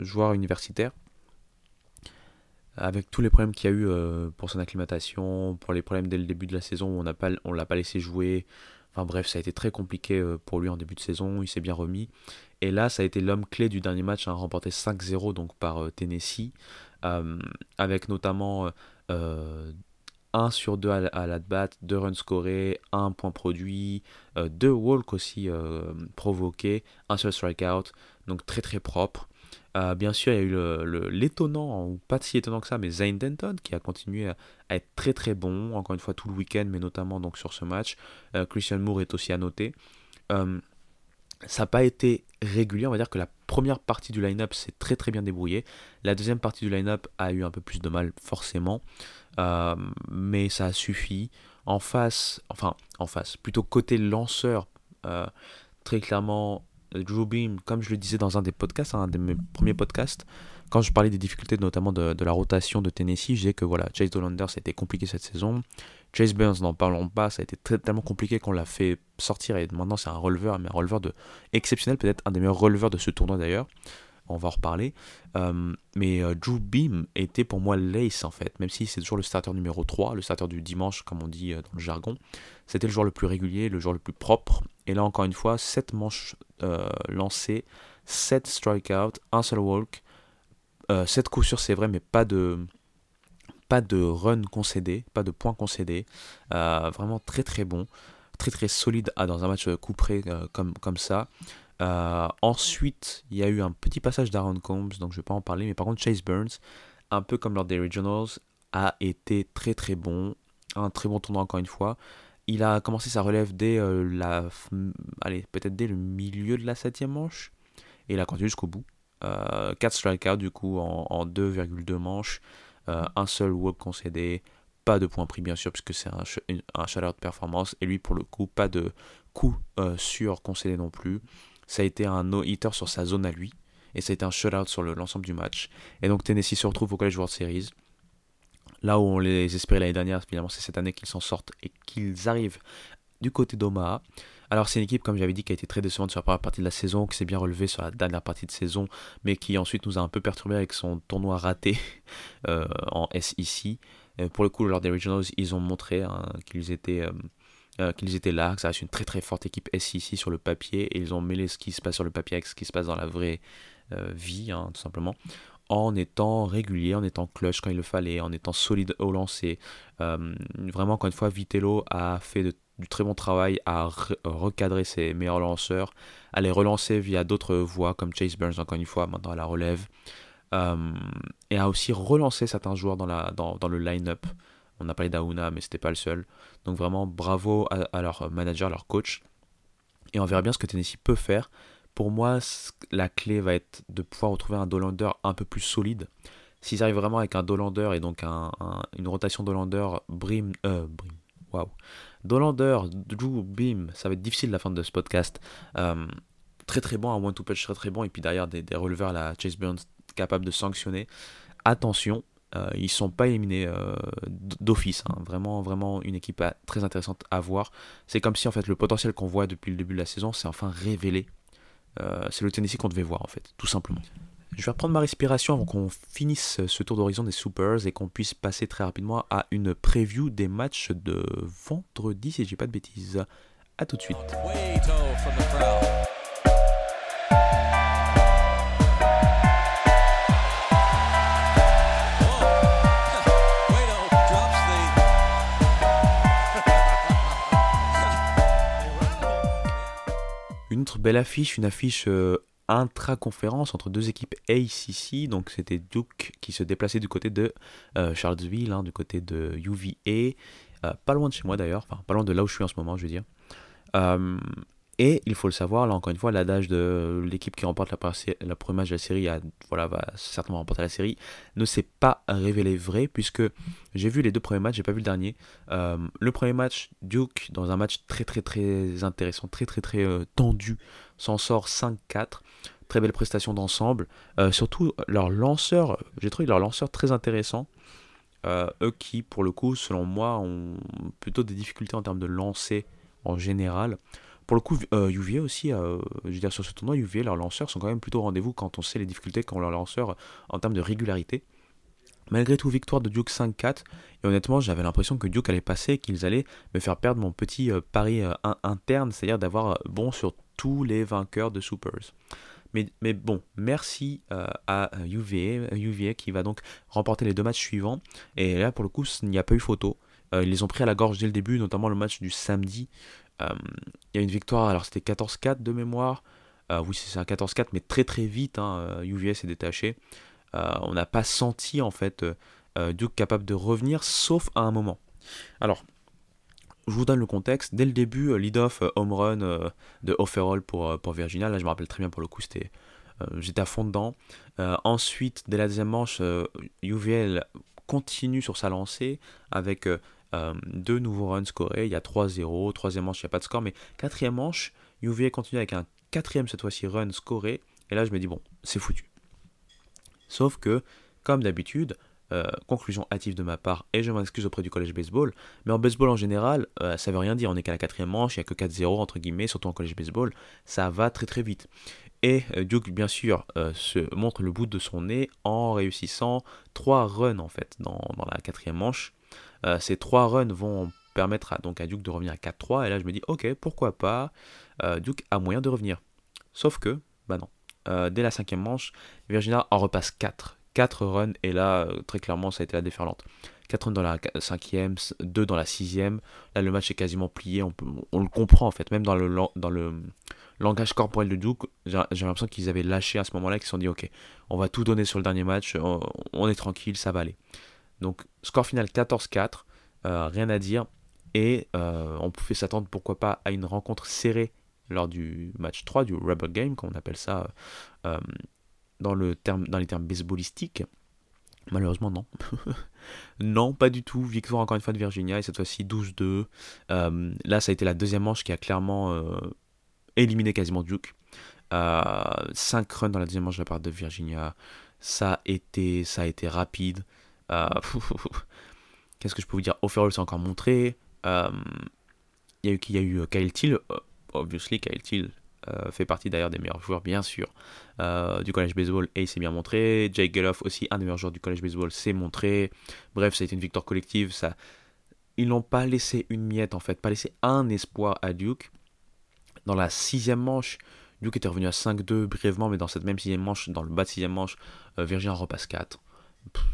joueur universitaire avec tous les problèmes qu'il y a eu euh, pour son acclimatation, pour les problèmes dès le début de la saison où on on l'a pas laissé jouer. Enfin bref, ça a été très compliqué euh, pour lui en début de saison, il s'est bien remis. Et là, ça a été l'homme clé du dernier match, hein, remporté 5-0 donc par euh, Tennessee, avec notamment 1 sur 2 à, la bat, 2 runs scorés, 1 point produit, 2 walks aussi provoqués, 1 seul strikeout, donc très très propre. Euh, bien sûr, il y a eu l'étonnant, ou pas si étonnant que ça, mais Zane Denton qui a continué à, être très très bon, encore une fois tout le week-end, mais notamment donc sur ce match. Euh, Christian Moore est aussi à noter. Euh, ça n'a pas été régulier, on va dire que la première partie du line-up s'est très très bien débrouillée. La deuxième partie du line-up a eu un peu plus de mal, forcément, mais ça a suffi. En face, enfin en face, plutôt côté lanceur, très clairement, Drew Beam, comme je le disais dans un des podcasts, un de mes premiers podcasts, quand je parlais des difficultés notamment de, la rotation de Tennessee, je disais que voilà, Chase Dolander, ça a été compliqué cette saison. Chase Burns, n'en parlons pas, ça a été très, tellement compliqué qu'on l'a fait sortir et maintenant c'est un releveur, mais un releveur de exceptionnel, peut-être un des meilleurs releveurs de ce tournoi d'ailleurs. On va en reparler. Euh, mais euh, Drew Beam était pour moi l'ace en fait, même si c'est toujours le starter numéro 3, le starter du dimanche comme on dit euh, dans le jargon. C'était le joueur le plus régulier, le joueur le plus propre. Et là encore une fois, 7 manches lancées, 7 strikeouts, un seul walk, 7 coups sûrs c'est vrai, mais pas de, pas de run concédé, pas de points concédés. vraiment très très bon, très très solide ah, dans un match couperé comme, comme ça. Euh, ensuite, il y a eu un petit passage d'Aaron Combs, donc je ne vais pas en parler, mais par contre, Chase Burns, un peu comme lors des Regionals, a été très très bon. Un très bon tournoi, encore une fois. Il a commencé sa relève dès euh, la. Allez, peut-être dès le milieu de la septième manche. Et il a continué jusqu'au bout. Euh, 4 strikeouts du coup en, 2,2 manches. Euh, un seul walk concédé. Pas de points pris bien sûr puisque c'est un, un shutout performance. Et lui pour le coup pas de coup sur concédé non plus ça a été un no-hitter sur sa zone à lui, et ça a été un shutout sur l'ensemble du match. Et donc Tennessee se retrouve au College World Series. Là où on les espérait l'année dernière, finalement c'est cette année qu'ils s'en sortent et qu'ils arrivent du côté d'Omaha. Alors c'est une équipe, comme j'avais dit, qui a été très décevante sur la première partie de la saison, qui s'est bien relevée sur la dernière partie de saison, mais qui ensuite nous a un peu perturbé avec son tournoi raté euh, en SEC. Euh, pour le coup, lors des Regionals, ils ont montré hein, qu'ils étaient... Euh, qu'ils étaient là, que ça reste une très très forte équipe SEC sur le papier, et ils ont mêlé ce qui se passe sur le papier avec ce qui se passe dans la vraie vie, hein, tout simplement en étant régulier, en étant clutch quand il le fallait, en étant solide au lancer. vraiment, encore une fois, Vitello a fait du très bon travail à recadrer ses meilleurs lanceurs, à les relancer via d'autres voies comme Chase Burns, encore une fois, maintenant à la relève. Euh, et a aussi relancé certains joueurs dans, le line-up. On a parlé d'Aouna, mais c'était pas le seul. Donc vraiment bravo à, leur manager, leur coach. Et on verra bien ce que Tennessee peut faire. Pour moi, la clé va être de pouvoir retrouver un Dolander un peu plus solide. S'ils arrivent vraiment avec un Dolander et donc un, une rotation Dolander, Brim, euh, Brim, waouh, Dolander, Drew, Bim, ça va être difficile la fin de ce podcast. Euh, très très bon, un one to punch très très bon, et puis derrière des, des releveurs à la Chase Burns capable de sanctionner. Attention, euh, ils ne sont pas éliminés euh, d'office. Hein. Vraiment, vraiment une équipe très intéressante à voir. C'est comme si en fait le potentiel qu'on voit depuis le début de la saison s'est enfin révélé. Euh, c'est le Tennessee qu'on devait voir en fait, tout simplement. Je vais reprendre ma respiration avant qu'on finisse ce tour d'horizon des Supers et qu'on puisse passer très rapidement à une preview des matchs de vendredi, si je dis pas de bêtises. A tout de suite. Une autre belle affiche, une affiche euh, intra-conférence entre deux équipes ACC. Donc c'était Duke qui se déplaçait du côté de euh, Charlottesville, hein, du côté de UVA. Euh, pas loin de chez moi d'ailleurs, enfin pas loin de là où je suis en ce moment, je veux dire. Et il faut le savoir, là encore une fois, l'adage de l'équipe qui remporte la, première match de la série voilà, va certainement remporter la série ne s'est pas révélé vrai puisque j'ai vu les deux premiers matchs, j'ai pas vu le dernier. Euh, le premier match, Duke, dans un match très très très intéressant, très très très euh, tendu, s'en sort 5-4. Très belle prestation d'ensemble. Euh, surtout leur lanceur, j'ai trouvé leur lanceur très intéressant. eux qui, pour le coup, selon moi, ont plutôt des difficultés en termes de lancer en général. Pour le coup, UVA euh, aussi, euh, je veux dire, sur ce tournoi, UVA, leurs lanceurs sont quand même plutôt au rendez-vous quand on sait les difficultés qu'ont leurs lanceurs en termes de régularité. Malgré tout, victoire de Duke 5-4. Et honnêtement, j'avais l'impression que Duke allait passer, qu'ils allaient me faire perdre mon petit euh, pari interne, c'est-à-dire d'avoir bon sur tous les vainqueurs de Supers. Mais, mais bon, merci à UVA, UVA qui va donc remporter les deux matchs suivants. Et là, pour le coup, il n'y a pas eu photo. ils les ont pris à la gorge dès le début, notamment le match du samedi il y a une victoire, alors c'était 14-4 de mémoire. Euh, oui, c'est un 14-4, mais très très vite, hein, UVS euh, est détaché. on n'a pas senti en fait Duke capable de revenir, sauf à un moment. Alors, je vous donne le contexte. Dès le début, lead-off home run de Offerall pour, pour Virginia. Là, je me rappelle très bien pour le coup, c'était, j'étais à fond dedans. ensuite, dès la deuxième manche, UVL continue sur sa lancée avec euh, deux nouveaux runs scorés, il y a 3-0, troisième manche, il n'y a pas de score, mais quatrième manche, UVA continue avec un quatrième cette fois-ci run scoré, et là je me dis bon, c'est foutu. Sauf que, comme d'habitude, euh, conclusion hâtive de ma part, et je m'excuse auprès du collège baseball, mais en baseball en général, euh, ça veut rien dire, on n'est qu'à la quatrième manche, il n'y a que 4-0 entre guillemets, surtout en collège baseball, ça va très très vite. Et Duke, bien sûr, se montre le bout de son nez en réussissant 3 runs en fait dans la quatrième manche. Euh, ces trois runs vont permettre à, donc à Duke de revenir à 4-3. Et là, je me dis, ok, pourquoi pas. Euh, Duke a moyen de revenir. Sauf que, bah non. Euh, dès la cinquième manche, Virginia en repasse 4. 4 runs, et là, très clairement, ça a été la déferlante. 4 runs dans la cinquième, 2 dans la sixième. Là, le match est quasiment plié. On, le comprend, en fait. Même dans le, dans le langage corporel de Duke, j'ai l'impression qu'ils avaient lâché à ce moment-là, qu'ils se sont dit, ok, on va tout donner sur le dernier match. on est tranquille, ça va aller. Donc score final 14-4, euh, rien à dire. Et euh, on pouvait s'attendre pourquoi pas à une rencontre serrée lors du match 3 du Rubber Game, comme on appelle ça euh, dans, les termes baseballistiques. Malheureusement, non. non, pas du tout. Victoire encore une fois de Virginia, et cette fois-ci 12-2. là, ça a été la deuxième manche qui a clairement éliminé quasiment Duke. 5 runs dans la deuxième manche de la part de Virginia. Ça a été rapide. Euh, qu'est-ce que je peux vous dire? Offerall s'est encore montré. Euh, il y, a eu, euh, Kyle Till, obviously Kyle Till fait partie d'ailleurs des meilleurs joueurs, bien sûr, du collège baseball et il s'est bien montré. Jake Geloff aussi, un des meilleurs joueurs du collège baseball, s'est montré. Bref, été une victoire collective. Ils n'ont pas laissé une miette en fait, pas laissé un espoir à Duke. Dans la sixième manche, Duke était revenu à 5-2 brièvement, mais dans cette même sixième manche, dans le bas de sixième manche, Virginia repasse 4.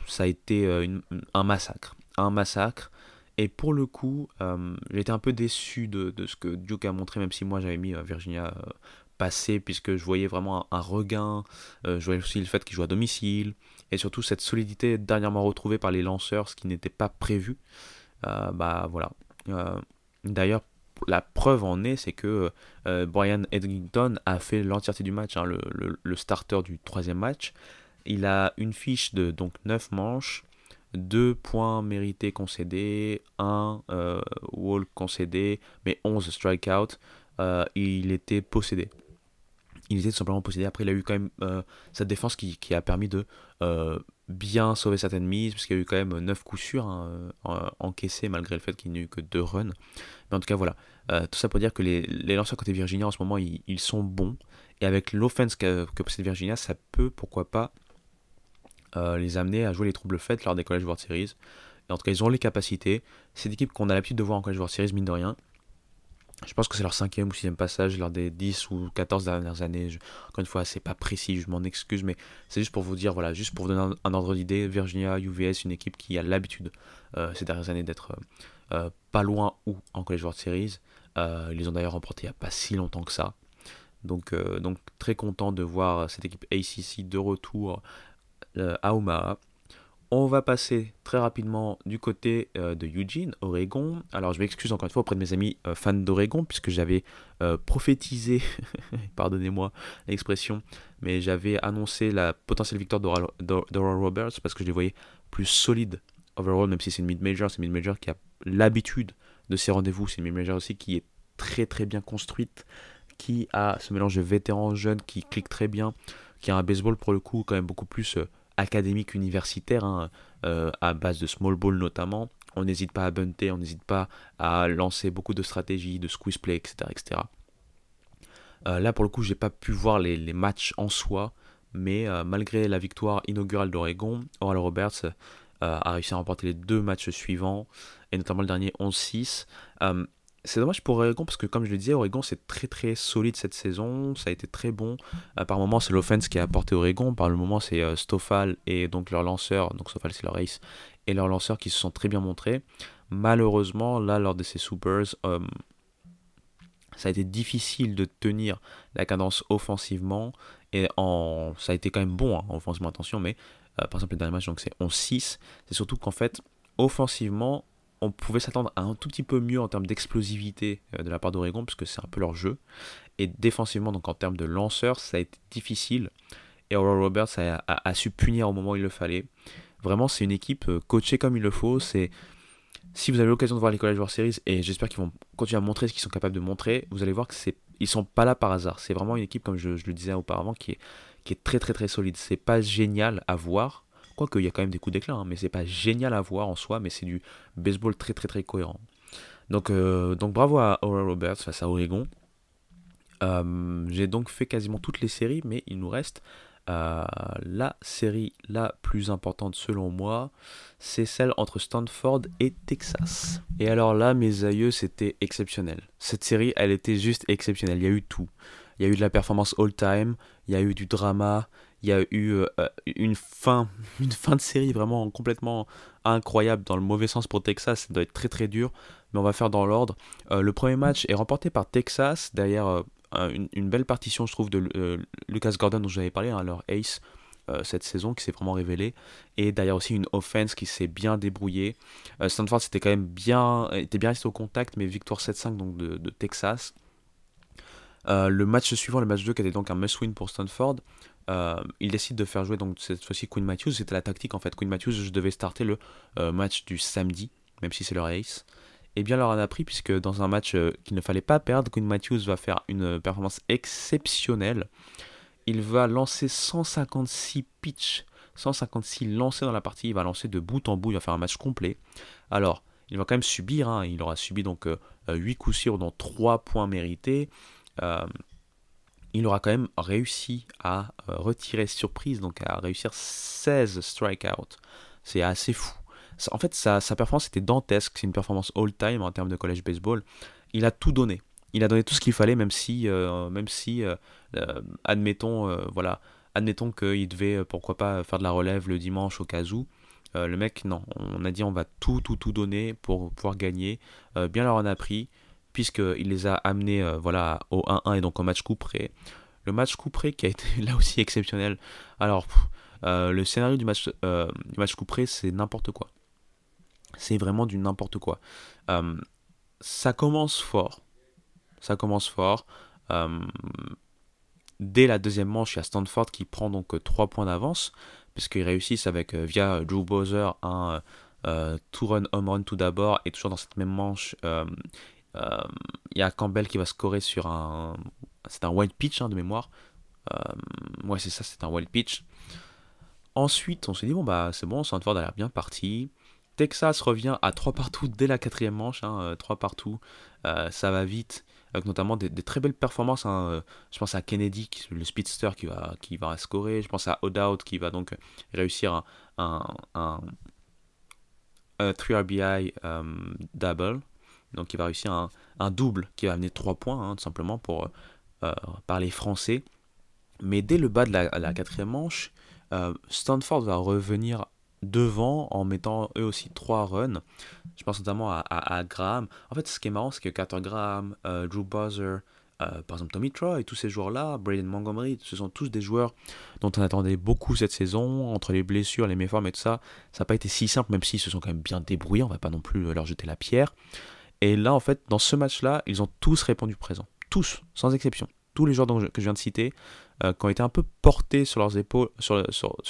Ça a été euh, un massacre. Un massacre. Et pour le coup, euh, j'étais un peu déçu de, ce que Duke a montré, même si moi j'avais mis Virginia passer, puisque je voyais vraiment un, regain. je voyais aussi le fait qu'il joue à domicile. Et surtout cette solidité dernièrement retrouvée par les lanceurs, ce qui n'était pas prévu. bah voilà. D'ailleurs, la preuve en est, c'est que euh, Brian Edgington a fait l'entièreté du match, hein, le, starter du troisième match. Il a une fiche de donc 9 manches, 2 points mérités concédés, 1 euh, wall concédé, mais 11 strikeouts. Euh, il était possédé. Il était tout simplement possédé. Après, il a eu quand même sa défense qui, a permis de bien sauver certaines mises, parce qu'il y a eu quand même 9 coups sûrs hein, encaissés, malgré le fait qu'il n'y ait eu que 2 runs. Mais en tout cas, voilà. Euh, tout ça pour dire que les, lanceurs côté Virginia en ce moment, ils, sont bons. Et avec l'offense que, possède Virginia, ça peut, pourquoi pas, euh, les amener à jouer les troubles faits lors des College World Series. Et en tout cas, ils ont les capacités. C'est une équipe qu'on a l'habitude de voir en College World Series, mine de rien. Je pense que c'est leur cinquième ou sixième passage lors des 10 ou 14 dernières années. encore une fois, c'est pas précis, je m'en excuse, mais c'est juste pour vous dire, voilà, juste pour vous donner un, ordre d'idée. Virginia, UVS, une équipe qui a l'habitude euh, ces dernières années d'être pas loin ou en College World Series. Euh, ils ont d'ailleurs remporté il n'y a pas si longtemps que ça. Donc, euh, donc très content de voir cette équipe ACC de retour euh. On va passer très rapidement du côté de Eugene, Oregon. Alors je m'excuse encore une fois auprès de mes amis fans d'Oregon, puisque j'avais prophétisé, pardonnez-moi l'expression, mais j'avais annoncé la potentielle victoire d'Oral Roberts, parce que je les voyais plus solides overall, même si c'est une mid-major, c'est une mid-major qui a l'habitude de ces rendez-vous. C'est une mid aussi qui est très très bien construite, qui a ce mélange de vétérans jeunes qui clique très bien, qui a un baseball pour le coup quand même beaucoup plus euh, académique, universitaire, hein, euh, à base de small ball notamment. On n'hésite pas à bunter, on n'hésite pas à lancer beaucoup de stratégies, de squeeze play, etc. etc. Euh, là pour le coup, j'ai pas pu voir les, les, matchs en soi, mais malgré la victoire inaugurale d'Oregon, Oral Roberts a réussi à remporter les deux matchs suivants et notamment le dernier 11-6. Euh, c'est dommage pour Oregon parce que comme je le disais, Oregon c'est très très solide cette saison, ça a été très bon. Euh, par moment c'est l'offense qui a apporté Oregon, par le moment c'est euh, Stoffal et donc leur lanceur, donc Stoffal c'est leur ace, et leur lanceur qui se sont très bien montrés. Malheureusement là lors de ces Supers, ça a été difficile de tenir la cadence offensivement. Et en... ça a été quand même bon hein, offensivement attention, mais par exemple le dernier match donc c'est 11-6, c'est surtout qu'en fait offensivement on pouvait s'attendre à un tout petit peu mieux en termes d'explosivité euh, de la part d'Oregon, puisque c'est un peu leur jeu. Et défensivement, donc en termes de lanceurs, ça a été difficile. Et Aurora Roberts a, su punir au moment où il le fallait. Vraiment, c'est une équipe euh, coachée comme il le faut. C'est si vous avez l'occasion de voir les College World Series, et j'espère qu'ils vont continuer à montrer ce qu'ils sont capables de montrer, vous allez voir que c'est ils sont pas là par hasard. C'est vraiment une équipe, comme je, le disais auparavant, qui est, qui est très très très solide. C'est pas génial à voir, qu'il y a quand même des coups d'éclat, hein, mais c'est pas génial à voir en soi, mais c'est du baseball très très très cohérent. Donc, euh, donc bravo à Oral Roberts face à Oregon. Euh, j'ai donc fait quasiment toutes les séries, mais il nous reste euh, la série la plus importante selon moi, c'est celle entre Stanford et Texas. Et alors là, mes aïeux, c'était exceptionnel. Cette série, elle était juste exceptionnelle. Il y a eu tout. Il y a eu de la performance all-time, il y a eu du drama, il y a eu euh, une fin, de série vraiment complètement incroyable dans le mauvais sens pour Texas. Ça doit être très très dur, mais on va faire dans l'ordre. Euh, le premier match est remporté par Texas derrière euh, une, belle partition, je trouve, de Lucas Gordon dont j'avais parlé, hein, leur ace cette saison qui s'est vraiment révélé et derrière aussi une offense qui s'est bien débrouillée. Stanford c'était quand même bien, était bien resté au contact, mais victoire 7-5 donc de Texas. le match suivant, le match 2, qui était donc un must-win pour Stanford, euh, il décide de faire jouer donc cette fois-ci Queen Matthews. C'était la tactique en fait. Queen Matthews, je devais starter le euh, match du samedi, même si c'est leur ace. Et bien leur en a pris puisque dans un match euh, qu'il ne fallait pas perdre, Queen Matthews va faire une performance exceptionnelle. Il va lancer 156 pitch, 156 lancés dans la partie. Il va lancer de bout en bout. Il va faire un match complet. Alors, il va quand même subir. Hein. il aura subi donc 8 coups sûrs, dont 3 points mérités il aura quand même réussi à euh, retirer surprise, donc à réussir 16 strikeouts. C'est assez fou. en fait, sa, performance était dantesque. C'est une performance all-time en termes de college baseball. Il a tout donné. Il a donné tout ce qu'il fallait, même si, même si admettons, voilà, admettons qu'il devait, pourquoi pas, faire de la relève le dimanche au cas où. le mec, non, on a dit on va tout, tout, tout donner pour pouvoir gagner. bien leur en a pris, puisqu'il les a amenés voilà, au 1-1 et donc au match coup près. Le match coup près qui a été là aussi exceptionnel. Alors, euh, le scénario du match, euh, du c'est n'importe quoi. C'est vraiment du n'importe quoi. Euh, ça commence fort. Ça commence fort. dès la deuxième manche, il y a Stanford qui prend donc 3 points d'avance, puisqu'ils réussissent avec, via Drew Bowser, un two run home run tout d'abord, et toujours dans cette même manche, il y a Campbell qui va scorer sur un c'est un wild pitch hein, de mémoire. Euh, ouais, c'est ça, c'est un wild pitch. Ensuite, on s'est dit, bon, bah, c'est bon, Sandford a l'air bien parti. Texas revient à 3 partout dès la quatrième manche, hein, 3 euh, partout. Euh, ça va vite, avec notamment des, très belles performances. Hein. Je pense à Kennedy, le speedster qui va, qui va scorer. Je pense à Odout qui va donc réussir un, un, 3 RBI double. Donc il va réussir un, double qui va amener 3 points, hein, tout simplement, pour euh, par les Français. Mais dès le bas de la, quatrième manche, euh, Stanford va revenir devant en mettant eux aussi trois runs. Je pense notamment à, Graham. En fait, ce qui est marrant, c'est que Carter Graham, euh, Drew Buzzer, par exemple Tommy Troy, tous ces joueurs-là, Braden Montgomery, ce sont tous des joueurs dont on attendait beaucoup cette saison, entre les blessures, les méformes et tout ça. Ça n'a pas été si simple, même s'ils se sont quand même bien débrouillés, on va pas non plus leur jeter la pierre. Et là, en fait, dans ce match-là, ils ont tous répondu présent tous, sans exception, tous les joueurs que je viens de citer, euh, qui ont été un peu portés sur leurs épaules, sur,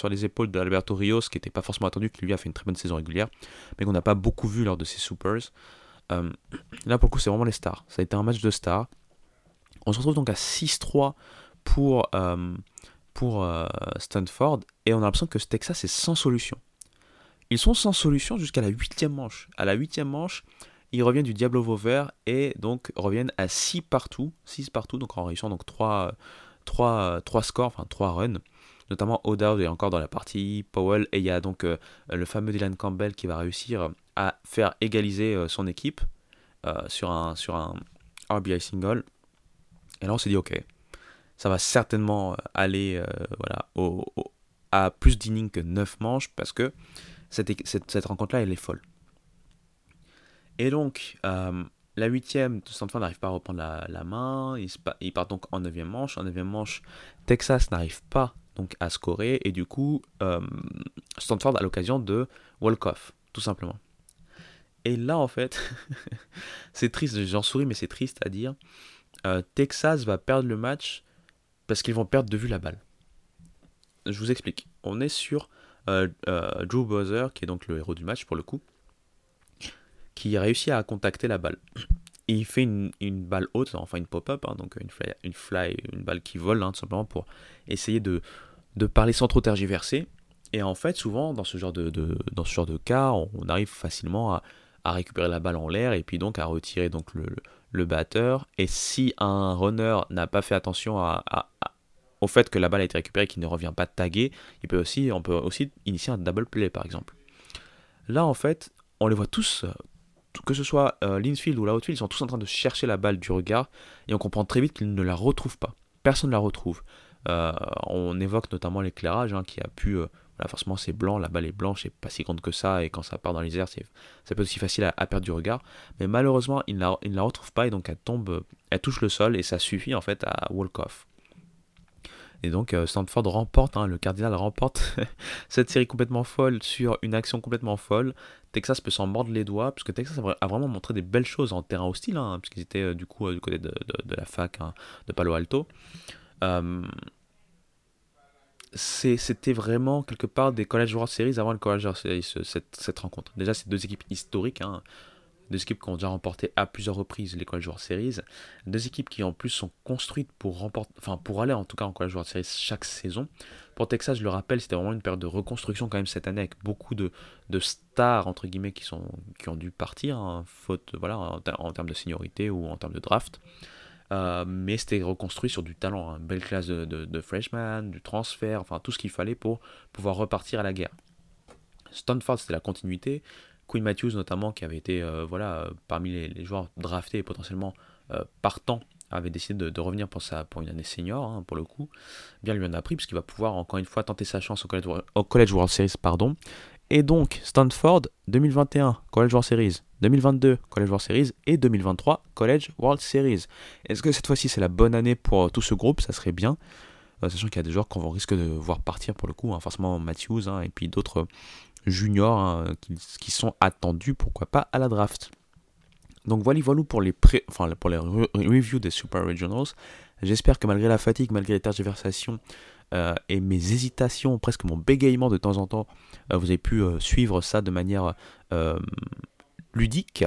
les épaules d'Alberto Rios, qui n'était pas forcément attendu, qui lui a fait une très bonne saison régulière, mais qu'on n'a pas beaucoup vu lors de ses Supers. Euh, là, pour le coup, c'est vraiment les stars. Ça a été un match de stars. On se retrouve donc à 6-3 pour, euh, pour Stanford, et on a l'impression que ce Texas est sans solution. Ils sont sans solution jusqu'à la huitième manche. À la huitième manche, ils reviennent du Diablo Vauvert et donc reviennent à 6 partout, 6 partout, donc en réussissant donc 3, 3, 3 scores, enfin 3 runs. Notamment O'Dowd est encore dans la partie, Powell, et il y a donc euh, le fameux Dylan Campbell qui va réussir à faire égaliser euh, son équipe euh, sur, un, RBI single. Et là on s'est dit ok, ça va certainement aller voilà, à plus d'innings que 9 manches parce que cette rencontre-là elle est folle. Et donc, euh, la huitième, Stanford n'arrive pas à reprendre la, main. Il, part donc en neuvième manche. En neuvième manche, Texas n'arrive pas donc à scorer. Et du coup, euh, Stanford a l'occasion de walk-off, tout simplement. Et là, en fait, c'est triste, j'en souris, mais c'est triste à dire. Euh, Texas va perdre le match parce qu'ils vont perdre de vue la balle. Je vous explique. On est sur Drew Bowser, qui est donc le héros du match pour le coup, qui réussit à contacter la balle. il fait une, balle haute, enfin une pop-up, hein, donc une fly, une fly, une balle qui vole, hein, tout simplement pour essayer de, de parler sans trop tergiverser. Et en fait, souvent, dans ce genre de, dans ce genre de cas, on, arrive facilement à, à, récupérer la balle en l'air et puis donc à retirer donc le, le batteur. Et si un runner n'a pas fait attention à, au fait que la balle a été récupérée et qu'il ne revient pas taguer, il peut aussi, on peut aussi initier un double play par exemple. Là, en fait, on les voit tous que ce soit euh, l'infield ou l'outfield, ils sont tous en train de chercher la balle du regard et on comprend très vite qu'ils ne la retrouvent pas. Personne ne la retrouve. Euh, on évoque notamment l'éclairage hein, qui a pu. Euh, forcément, c'est blanc, la balle est blanche, c'est pas si grande que ça, et quand ça part dans les airs, ça peut être aussi facile à, perdre du regard. Mais malheureusement, ils ne la, retrouvent pas et donc elle tombe, elle touche le sol et ça suffit en fait à walk-off. Et donc Stanford remporte, hein, le Cardinal remporte cette série complètement folle sur une action complètement folle. Texas peut s'en mordre les doigts, puisque Texas a vraiment montré des belles choses en terrain hostile, hein, puisqu'ils étaient euh, du coup euh, du côté de, la fac hein, de Palo Alto. Euh, c'était vraiment quelque part des College World Series avant le College World Series, cette, cette rencontre. Déjà, c'est deux équipes historiques, hein, deux équipes qui ont déjà remporté à plusieurs reprises les College World Series, deux équipes qui en plus sont construites pour remporter, enfin pour aller en tout cas en College World Series chaque saison. Pour Texas, je le rappelle, c'était vraiment une période de reconstruction quand même cette année avec beaucoup de, stars entre guillemets qui, sont, qui ont dû partir, hein, faute voilà, en, termes de seniorité ou en termes de draft. Euh, mais c'était reconstruit sur du talent, une hein. belle classe de, de, de freshmen, du transfert, enfin tout ce qu'il fallait pour pouvoir repartir à la guerre. Stanford, c'était la continuité. Quinn Matthews, notamment, qui avait été voilà, parmi les, joueurs draftés et potentiellement partants avait décidé de, revenir pour, sa, pour une année senior, hein, pour le coup, bien lui en a pris, puisqu'il va pouvoir encore une fois tenter sa chance au College, au College World Series. Pardon. Et donc, Stanford, 2021, College World Series, 2022, College World Series, et 2023, College World Series. Est-ce que cette fois-ci c'est la bonne année pour euh, tout ce groupe? Ça serait bien, euh, sachant qu'il y a des joueurs qu'on risque de voir partir pour le coup, hein, forcément Matthews, hein, et puis d'autres juniors qui, qui sont attendus, pourquoi pas, à la draft. Donc voilà, voilà pour les, pré... enfin, pour les reviews des Super Regionals. J'espère que malgré la fatigue, malgré les tergiversations euh, et mes hésitations, presque mon bégayement de temps en temps, euh, vous avez pu euh, suivre ça de manière ludique.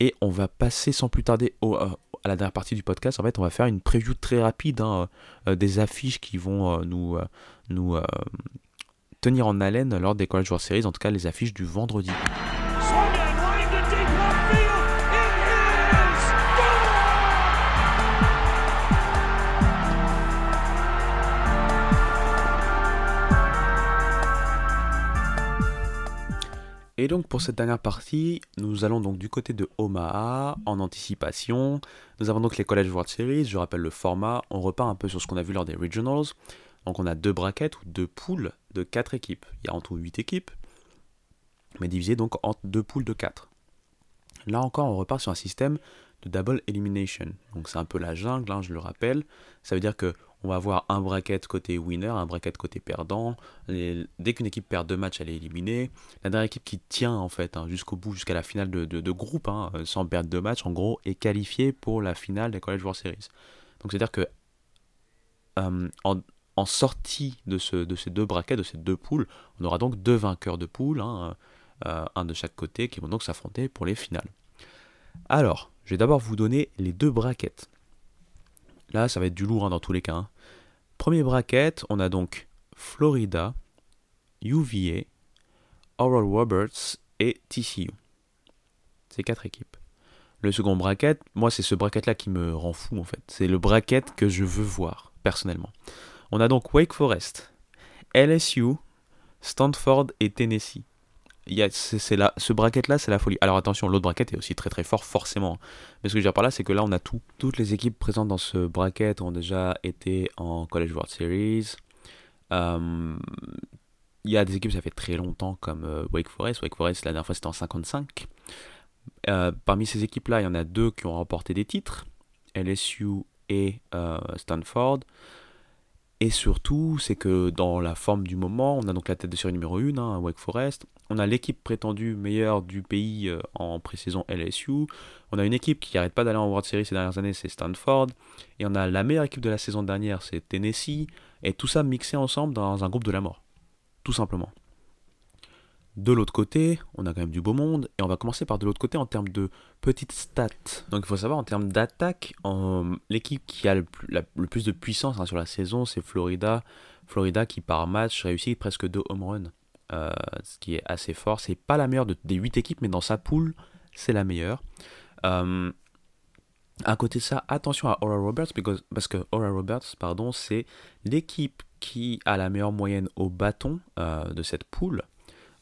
Et on va passer sans plus tarder au, à la dernière partie du podcast. En fait, on va faire une preview très rapide hein, des affiches qui vont nous, nous en haleine lors des College World Series, en tout cas les affiches du vendredi. Et donc pour cette dernière partie, nous allons donc du côté de Omaha en anticipation. Nous avons donc les College World Series, je rappelle le format, on repart un peu sur ce qu'on a vu lors des Regionals. Donc on a deux brackets ou deux poules de quatre équipes. Il y a en tout 8 équipes, mais divisées donc en deux poules de 4. Là encore, on repart sur un système de double elimination. Donc c'est un peu la jungle, hein, je le rappelle. Ça veut dire que on va avoir un bracket côté winner, un bracket côté perdant. dès qu'une équipe perd deux matchs, elle est éliminée. La dernière équipe qui tient en fait hein, jusqu'au bout, jusqu'à la finale de, groupe, hein, sans perdre deux matchs, en gros, est qualifiée pour la finale des College World Series. Donc c'est-à-dire que euh, sortie de, ce, de ces deux brackets, de ces deux poules, on aura donc deux vainqueurs de poule, hein, euh, un de chaque côté, qui vont donc s'affronter pour les finales. Alors, je vais d'abord vous donner les deux brackets. Là, ça va être du lourd hein, dans tous les cas. Hein. Premier bracket, on a donc Florida, UVA, Oral Roberts et TCU. C'est quatre équipes. Le second bracket, moi c'est ce bracket là qui me rend fou en fait. C'est le bracket que je veux voir personnellement. On a donc Wake Forest, LSU, Stanford et Tennessee c'est là, ce bracket-là, c'est la folie. Alors attention, l'autre bracket est aussi très très fort, forcément. Mais ce que je veux dire par là, c'est que là, on a tout. Toutes les équipes présentes dans ce bracket ont déjà été en College World Series. Euh, il y a des équipes, ça fait très longtemps, comme euh, Wake Forest. Wake Forest, la dernière fois, c'était en 55. Euh, parmi ces équipes-là, il y en a deux qui ont remporté des titres LSU et Stanford. Et surtout, c'est que dans la forme du moment, on a donc la tête de série numéro 1, hein, Wake Forest. On a l'équipe prétendue meilleure du pays euh, en pré-saison LSU. On a une équipe qui n'arrête pas d'aller en World Series ces dernières années, c'est Stanford. Et on a la meilleure équipe de la saison dernière, c'est Tennessee. Et tout ça mixé ensemble dans un groupe de la mort. Tout simplement. De l'autre côté, on a quand même du beau monde, et on va commencer par de l'autre côté en termes de petites stats. Donc il faut savoir, en termes d'attaque, l'équipe qui a le plus, de puissance hein, sur la saison, c'est Florida. Florida qui par match réussit presque deux home runs, euh, ce qui est assez fort. C'est pas la meilleure des 8 équipes, mais dans sa poule, c'est la meilleure. Euh, à côté de ça, attention à Aura Roberts, parce que Aura Roberts, pardon, c'est l'équipe qui a la meilleure moyenne au bâton euh, de cette poule.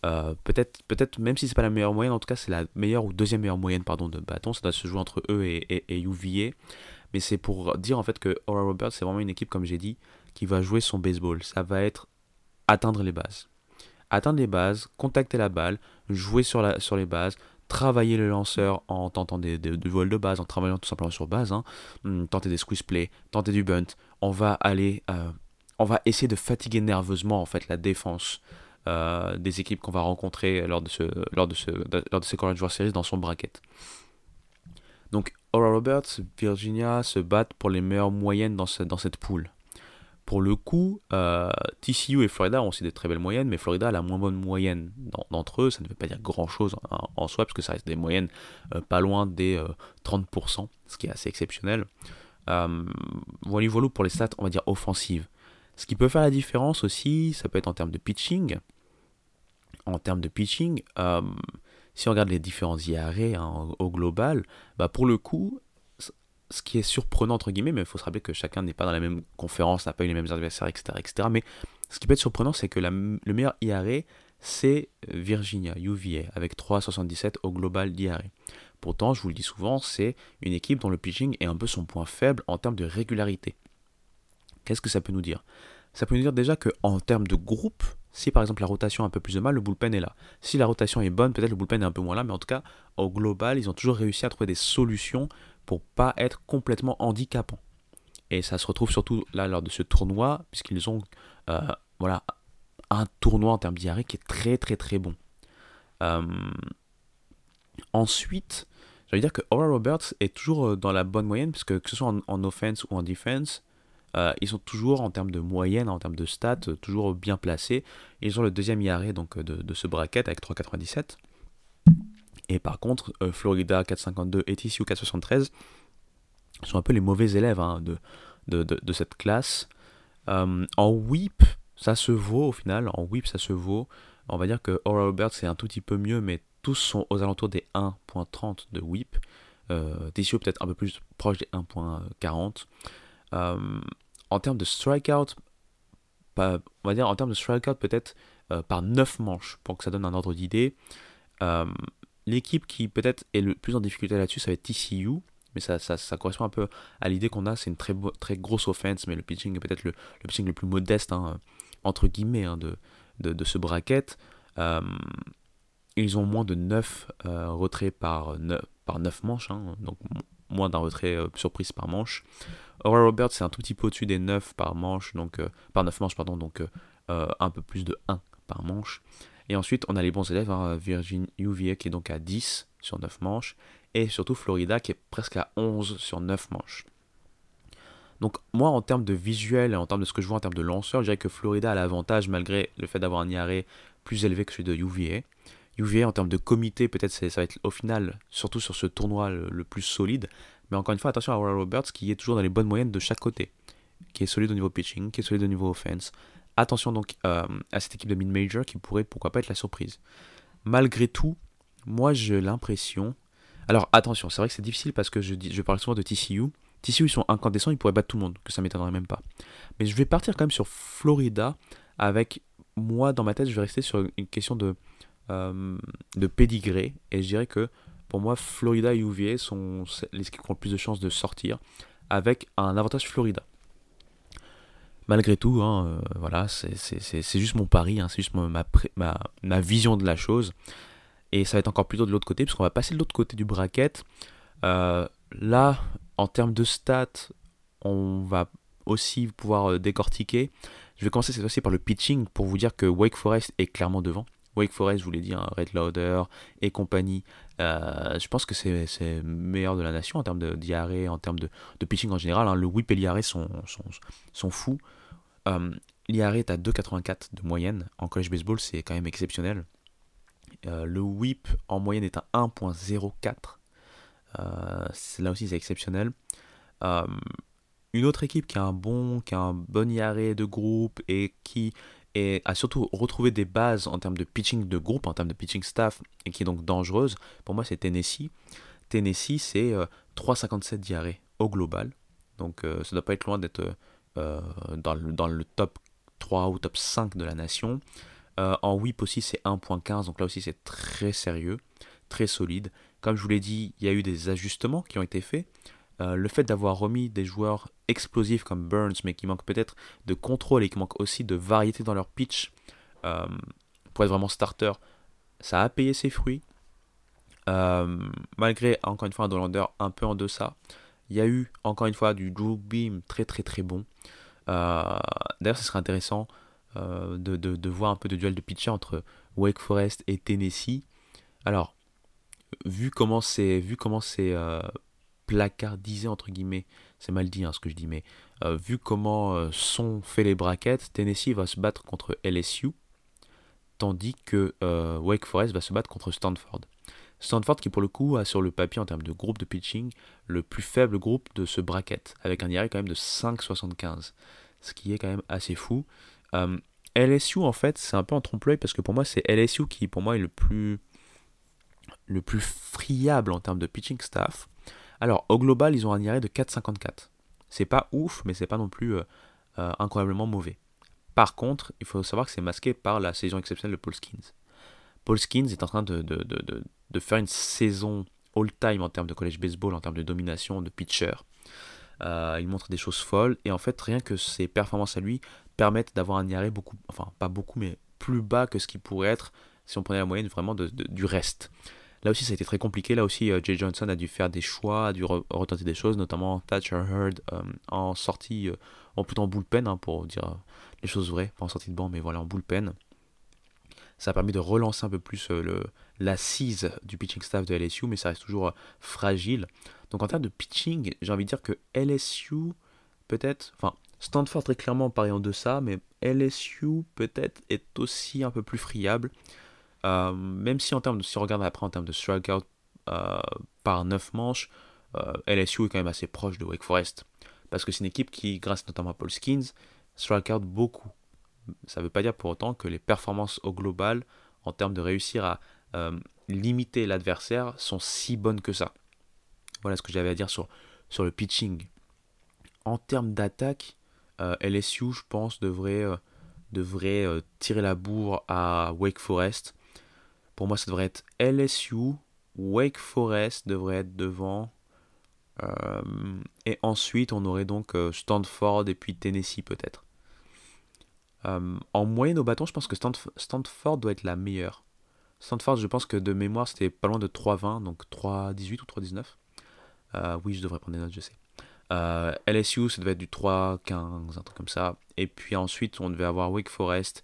Euh, peut-être, même si c'est pas la meilleure moyenne, en tout cas c'est la meilleure ou deuxième meilleure moyenne pardon de bâton. Ça doit se jouer entre eux et, et, UVA. Mais c'est pour dire en fait que Aura Roberts c'est vraiment une équipe comme j'ai dit qui va jouer son baseball. Ça va être atteindre les bases, atteindre les bases, contacter la balle, jouer sur, la, sur les bases, travailler le lanceur en tentant des, des, vols de base, en travaillant tout simplement sur base, hein. hmm, tenter des squeeze play, tenter du bunt. On va aller, euh, on va essayer de fatiguer nerveusement en fait la défense euh, des équipes qu'on va rencontrer lors de, ce, lors, de ce, lors de College World Series dans son bracket. Donc Aura Roberts, Virginia se battent pour les meilleures moyennes dans, dans cette poule. Pour le coup, euh, TCU et Florida ont aussi des très belles moyennes, mais Florida a la moins bonne moyenne d'entre eux. Ça ne veut pas dire grand-chose en, soi, parce que ça reste des moyennes euh, pas loin des 30%, ce qui est assez exceptionnel. voilà, voilà pour les stats, on va dire offensives. Ce qui peut faire la différence aussi, ça peut être en termes de pitching en termes de pitching, euh, si on regarde les différents IRA hein, au global, bah pour le coup, ce qui est surprenant entre guillemets, mais il faut se rappeler que chacun n'est pas dans la même conférence, n'a pas eu les mêmes adversaires, etc., etc. Mais ce qui peut être surprenant, c'est que le meilleur IRA, c'est Virginia, UVA, avec 3,77 au global d'IRA. Pourtant, je vous le dis souvent, c'est une équipe dont le pitching est un peu son point faible en termes de régularité. Qu'est-ce que ça peut nous dire? Ça peut nous dire déjà qu'en termes de groupe, si par exemple la rotation a un peu plus de mal, le bullpen est là. Si la rotation est bonne, peut-être le bullpen est un peu moins là, mais en tout cas, au global, ils ont toujours réussi à trouver des solutions pour pas être complètement handicapants. Et ça se retrouve surtout là lors de ce tournoi, puisqu'ils ont euh, voilà, un tournoi en termes d'IRA qui est très très très bon. Euh, ensuite, je dire que Aura Roberts est toujours euh, dans la bonne moyenne, puisque que ce soit en, offense ou en defense, ils sont toujours en termes de moyenne, en termes de stats, toujours bien placés. Ils ont le deuxième IRA donc, de, de ce bracket avec 3,97. Et par contre, Florida 4,52 et TCU 4,73 sont un peu les mauvais élèves hein, de, de, cette classe. Euh, en whip, ça se vaut au final. En whip, ça se vaut. On va dire que Aura Roberts c'est un tout petit peu mieux, mais tous sont aux alentours des 1.30 de whip. Euh, peut-être un peu plus proche des 1.40. Euh, en termes de strikeout, on va dire en termes de strikeout peut-être euh, par 9 manches, pour que ça donne un ordre d'idée. L'équipe qui peut-être est le plus en difficulté là-dessus, ça va être TCU mais ça, correspond un peu à l'idée qu'on a. C'est une très, très grosse offense, mais le pitching est peut-être le, pitching le plus modeste, hein, entre guillemets, hein, de, de, ce bracket. Euh, ils ont moins de 9 euh, retraits par 9, par 9 manches, hein, donc moins d'un retrait euh, surprise par manche. Aura Roberts, c'est un tout petit peu au-dessus des 9 par manche, donc par 9 manches, pardon, donc un peu plus de 1 par manche. Et ensuite, on a les bons élèves, Virgin UVA qui est donc à 10 sur 9 manches, et surtout Florida qui est presque à 11 sur 9 manches. Donc moi en termes de visuel en termes de ce que je vois en termes de lanceur, je dirais que Florida a l'avantage malgré le fait d'avoir un IRA plus élevé que celui de UVA. UVA en termes de comité, peut-être ça va être au final, surtout sur ce tournoi, le, plus solide. Mais encore une fois, attention à Aurora Roberts qui est toujours dans les bonnes moyennes de chaque côté. Qui est solide au niveau pitching, qui est solide au niveau offense. Attention donc euh, à cette équipe de mid-major qui pourrait pourquoi pas être la surprise. Malgré tout, moi j'ai l'impression alors attention, c'est vrai que c'est difficile parce que je, je parle souvent de TCU. TCU, ils sont incandescents, ils pourraient battre tout le monde, que ça m'étonnerait même pas. Mais je vais partir quand même sur Florida avec moi dans ma tête, je vais rester sur une question de, euh, de pédigré. Et je dirais que pour moi, Florida et UVA sont les qui ont le plus de chances de sortir avec un avantage Florida. Malgré tout, hein, euh, voilà, c'est juste mon pari, hein, c'est juste ma, ma, ma, vision de la chose. Et ça va être encore plus dur de l'autre côté, puisqu'on va passer de l'autre côté du bracket. Euh, là, en termes de stats, on va aussi pouvoir décortiquer. Je vais commencer cette fois-ci par le pitching pour vous dire que Wake Forest est clairement devant. Wake Forest, je vous l'ai dit, hein, Red Lauder et compagnie. Euh, je pense que c'est meilleur de la nation en termes de diarrhée, en termes de, pitching en général. Hein. Le whip et l'IARE sont, sont, sont, fous. Euh, L'IARE est à 2,84 de moyenne. En college baseball, c'est quand même exceptionnel. Euh, le whip en moyenne est à 1.04. Euh, là aussi, c'est exceptionnel. Une autre équipe qui a un bon, qui a un bon IRA de groupe et qui a surtout retrouvé des bases en termes de pitching de groupe, en termes de pitching staff, et qui est donc dangereuse, pour moi c'est Tennessee. Tennessee c'est 3,57 d'IRA au global, donc ça ne doit pas être loin d'être dans, le, dans le top 3 ou top 5 de la nation. Euh, en whip aussi, c'est 1.15, donc là aussi, c'est très sérieux, très solide. Comme je vous l'ai dit, il y a eu des ajustements qui ont été faits. Euh, le fait d'avoir remis des joueurs explosifs comme Burns, mais qui manquent peut-être de contrôle et qui manquent aussi de variété dans leur pitch euh, pour être vraiment starter, ça a payé ses fruits. malgré encore une fois un Dolander un peu en deçà, il y a eu encore une fois du Drew Beam très très très bon. D'ailleurs, ce serait intéressant euh, de, voir un peu de duel de pitcher entre Wake Forest et Tennessee. Alors, vu comment c'est vu comment c'est euh, placardisé entre guillemets, c'est mal dit hein, ce que je dis, mais euh, vu comment sont faits les brackets, Tennessee va se battre contre LSU, tandis que Wake Forest va se battre contre Stanford. Stanford qui pour le coup a sur le papier en termes de groupe de pitching le plus faible groupe de ce bracket, avec un IRA quand même de 5,75, ce qui est quand même assez fou. Euh, LSU, en fait, c'est un peu en trompe-l'œil parce que pour moi, c'est LSU qui, pour moi, est le plus, le plus friable en termes de pitching staff. Alors, au global, ils ont un IRA de 4,54. C'est pas ouf, mais c'est pas non plus euh, euh, incroyablement mauvais. Par contre, il faut savoir que c'est masqué par la saison exceptionnelle de Paul Skins. Paul Skins est en train de, faire une saison all-time en termes de college baseball, en termes de domination, de pitcher. Euh, il montre des choses folles et en fait rien que ses performances à lui permettent d'avoir un IRA beaucoup, enfin pas beaucoup mais plus bas que ce qui pourrait être si on prenait la moyenne vraiment du reste. Là aussi ça a été très compliqué, là aussi euh, Jay Johnson a dû faire des choix, a dû retenter des choses, notamment Thatcher Heard euh, en sortie, en plutôt en bullpen hein, pour dire les choses vraies, pas en sortie de banc mais voilà en bullpen. Ça a permis de relancer un peu plus l'assise du pitching staff de LSU, mais ça reste toujours fragile. Donc en termes de pitching, j'ai envie de dire que LSU, peut-être, enfin, Stanford très clairement pareil en deçà, mais LSU peut-être est aussi un peu plus friable. Euh, même si en termes de, si on regarde après en termes de strikeout euh, par 9 manches, euh, LSU est quand même assez proche de Wake Forest. Parce que c'est une équipe qui, grâce notamment à Paul Skins, strikeout beaucoup. Ça ne veut pas dire pour autant que les performances au global, en termes de réussir à limiter l'adversaire, sont si bonnes que ça. Voilà ce que j'avais à dire sur, sur le pitching. En termes d'attaque, LSU, je pense, devrait, devrait tirer la bourre à Wake Forest. Pour moi, ça devrait être LSU, Wake Forest devrait être devant. et ensuite, on aurait donc Stanford et puis Tennessee peut-être. en moyenne au bâton, je pense que Stanford doit être la meilleure. Stanford, je pense que de mémoire, c'était pas loin de 3,20, donc 3,18 ou 3,19. Euh, oui, je devrais prendre des notes, je sais. Euh, LSU, ça devait être du 3-15, un truc comme ça. Et puis ensuite, on devait avoir Wake Forest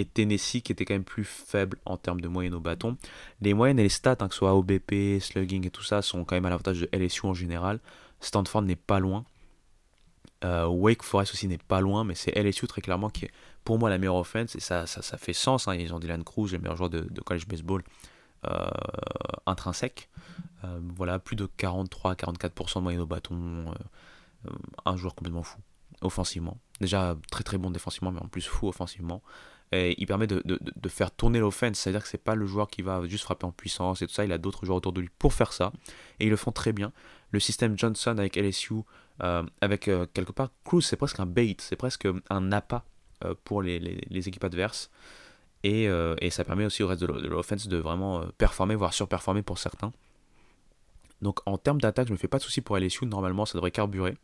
et Tennessee qui était quand même plus faible en termes de moyenne au bâton. Les moyennes et les stats, hein, que ce soit OBP, slugging et tout ça, sont quand même à l'avantage de LSU en général. Stanford n'est pas loin. Euh, Wake Forest aussi n'est pas loin, mais c'est LSU très clairement qui est pour moi la meilleure offense. Et ça, ça, fait sens. Hein. Ils ont Dylan Cruz, le meilleur joueur de, college baseball intrinsèque. Euh, voilà, plus de 43-44% de moyenne au bâton. Euh, un joueur complètement fou, offensivement. Déjà très très bon défensivement, mais en plus fou offensivement. Et il permet de, faire tourner l'offense, c'est-à-dire que c'est pas le joueur qui va juste frapper en puissance et tout ça, il a d'autres joueurs autour de lui pour faire ça, et ils le font très bien. Le système Johnson avec LSU, euh, avec quelque part Cruz, c'est presque un bait, c'est presque un appât pour les, équipes adverses, et, ça permet aussi au reste de l'offense de vraiment performer, voire surperformer pour certains. Donc en termes d'attaque, je me fais pas de soucis pour LSU. Normalement, ça devrait carburer.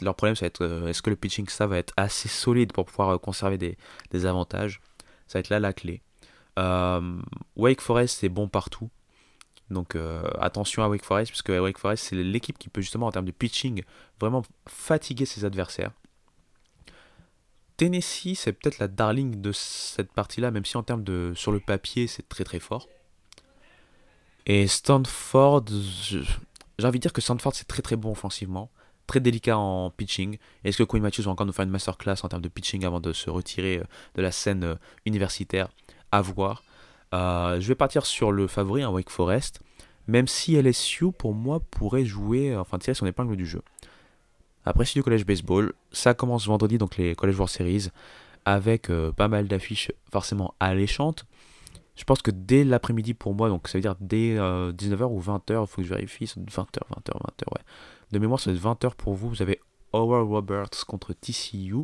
Leur problème, ça va être euh, est-ce que le pitching ça va être assez solide pour pouvoir euh, conserver des, avantages? Ça va être là la clé. Euh, Wake Forest, c'est bon partout. Donc attention à Wake Forest, puisque Wake Forest, c'est l'équipe qui peut justement, en termes de pitching, vraiment fatiguer ses adversaires. Tennessee, c'est peut-être la darling de cette partie-là, même si en termes de sur le papier, c'est très très fort. Et Stanford, j'ai envie de dire que Stanford c'est très très bon offensivement, très délicat en pitching. Est-ce que Quinn Matthews va encore nous faire une masterclass en termes de pitching avant de se retirer euh, de la scène euh, universitaire? À voir. Euh, je vais partir sur le favori, un Wake Forest, même si LSU pour moi pourrait jouer, enfin tirer son épingle du jeu. Après, c'est du collège baseball. Ça commence vendredi, donc les College World Series, avec pas mal d'affiches forcément alléchantes. Je pense que dès l'après-midi pour moi, donc ça veut dire dès 19h euh, ou 20h, il faut que je vérifie, c'est 20h, 20h, 20h, ouais. De mémoire, ça doit être 20h pour vous. Vous avez Howard Roberts contre TCU.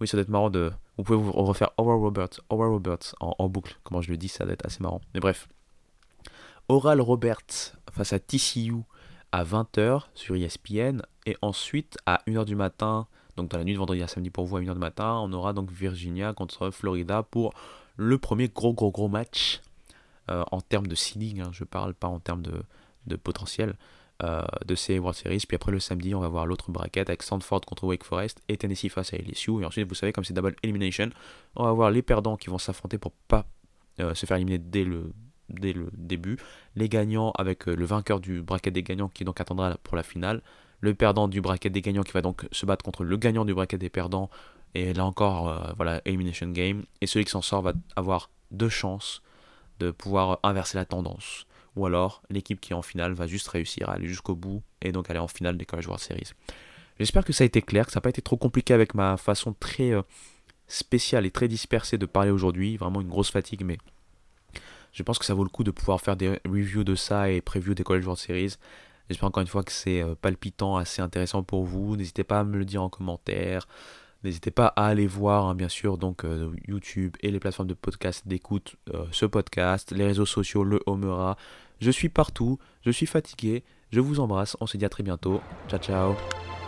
Oui, ça doit être marrant de. Vous pouvez vous refaire Howard Roberts, Howard Roberts en, boucle. Comment je le dis, ça doit être assez marrant. Mais bref. Oral Roberts face à TCU à 20h sur ESPN. Et ensuite, à 1h du matin, donc dans la nuit de vendredi à samedi pour vous, à 1h du matin, on aura donc Virginia contre Florida pour le premier gros gros gros match euh, en termes de seeding, hein, je parle pas en termes de, potentiel euh, de ces World Series. Puis après le samedi, on va voir l'autre bracket avec Stanford contre Wake Forest et Tennessee face à LSU. Et ensuite, vous savez, comme c'est double elimination, on va voir les perdants qui vont s'affronter pour pas euh, se faire éliminer dès le, dès le début. Les gagnants avec le vainqueur du bracket des gagnants qui donc attendra pour la finale. Le perdant du bracket des gagnants qui va donc se battre contre le gagnant du bracket des perdants et là encore, euh, voilà, Elimination Game. Et celui qui s'en sort va avoir deux chances de pouvoir inverser la tendance. Ou alors, l'équipe qui est en finale va juste réussir à aller jusqu'au bout et donc aller en finale des College World Series. J'espère que ça a été clair, que ça n'a pas été trop compliqué avec ma façon très euh, spéciale et très dispersée de parler aujourd'hui. Vraiment une grosse fatigue, mais je pense que ça vaut le coup de pouvoir faire des reviews de ça et previews des College World Series. J'espère encore une fois que c'est euh, palpitant, assez intéressant pour vous. N'hésitez pas à me le dire en commentaire N'hésitez pas à aller voir, hein, bien sûr, donc YouTube et les plateformes de podcast d'écoute ce podcast, les réseaux sociaux, le Homera. Je suis partout, je suis fatigué, je vous embrasse, on se dit à très bientôt. Ciao ciao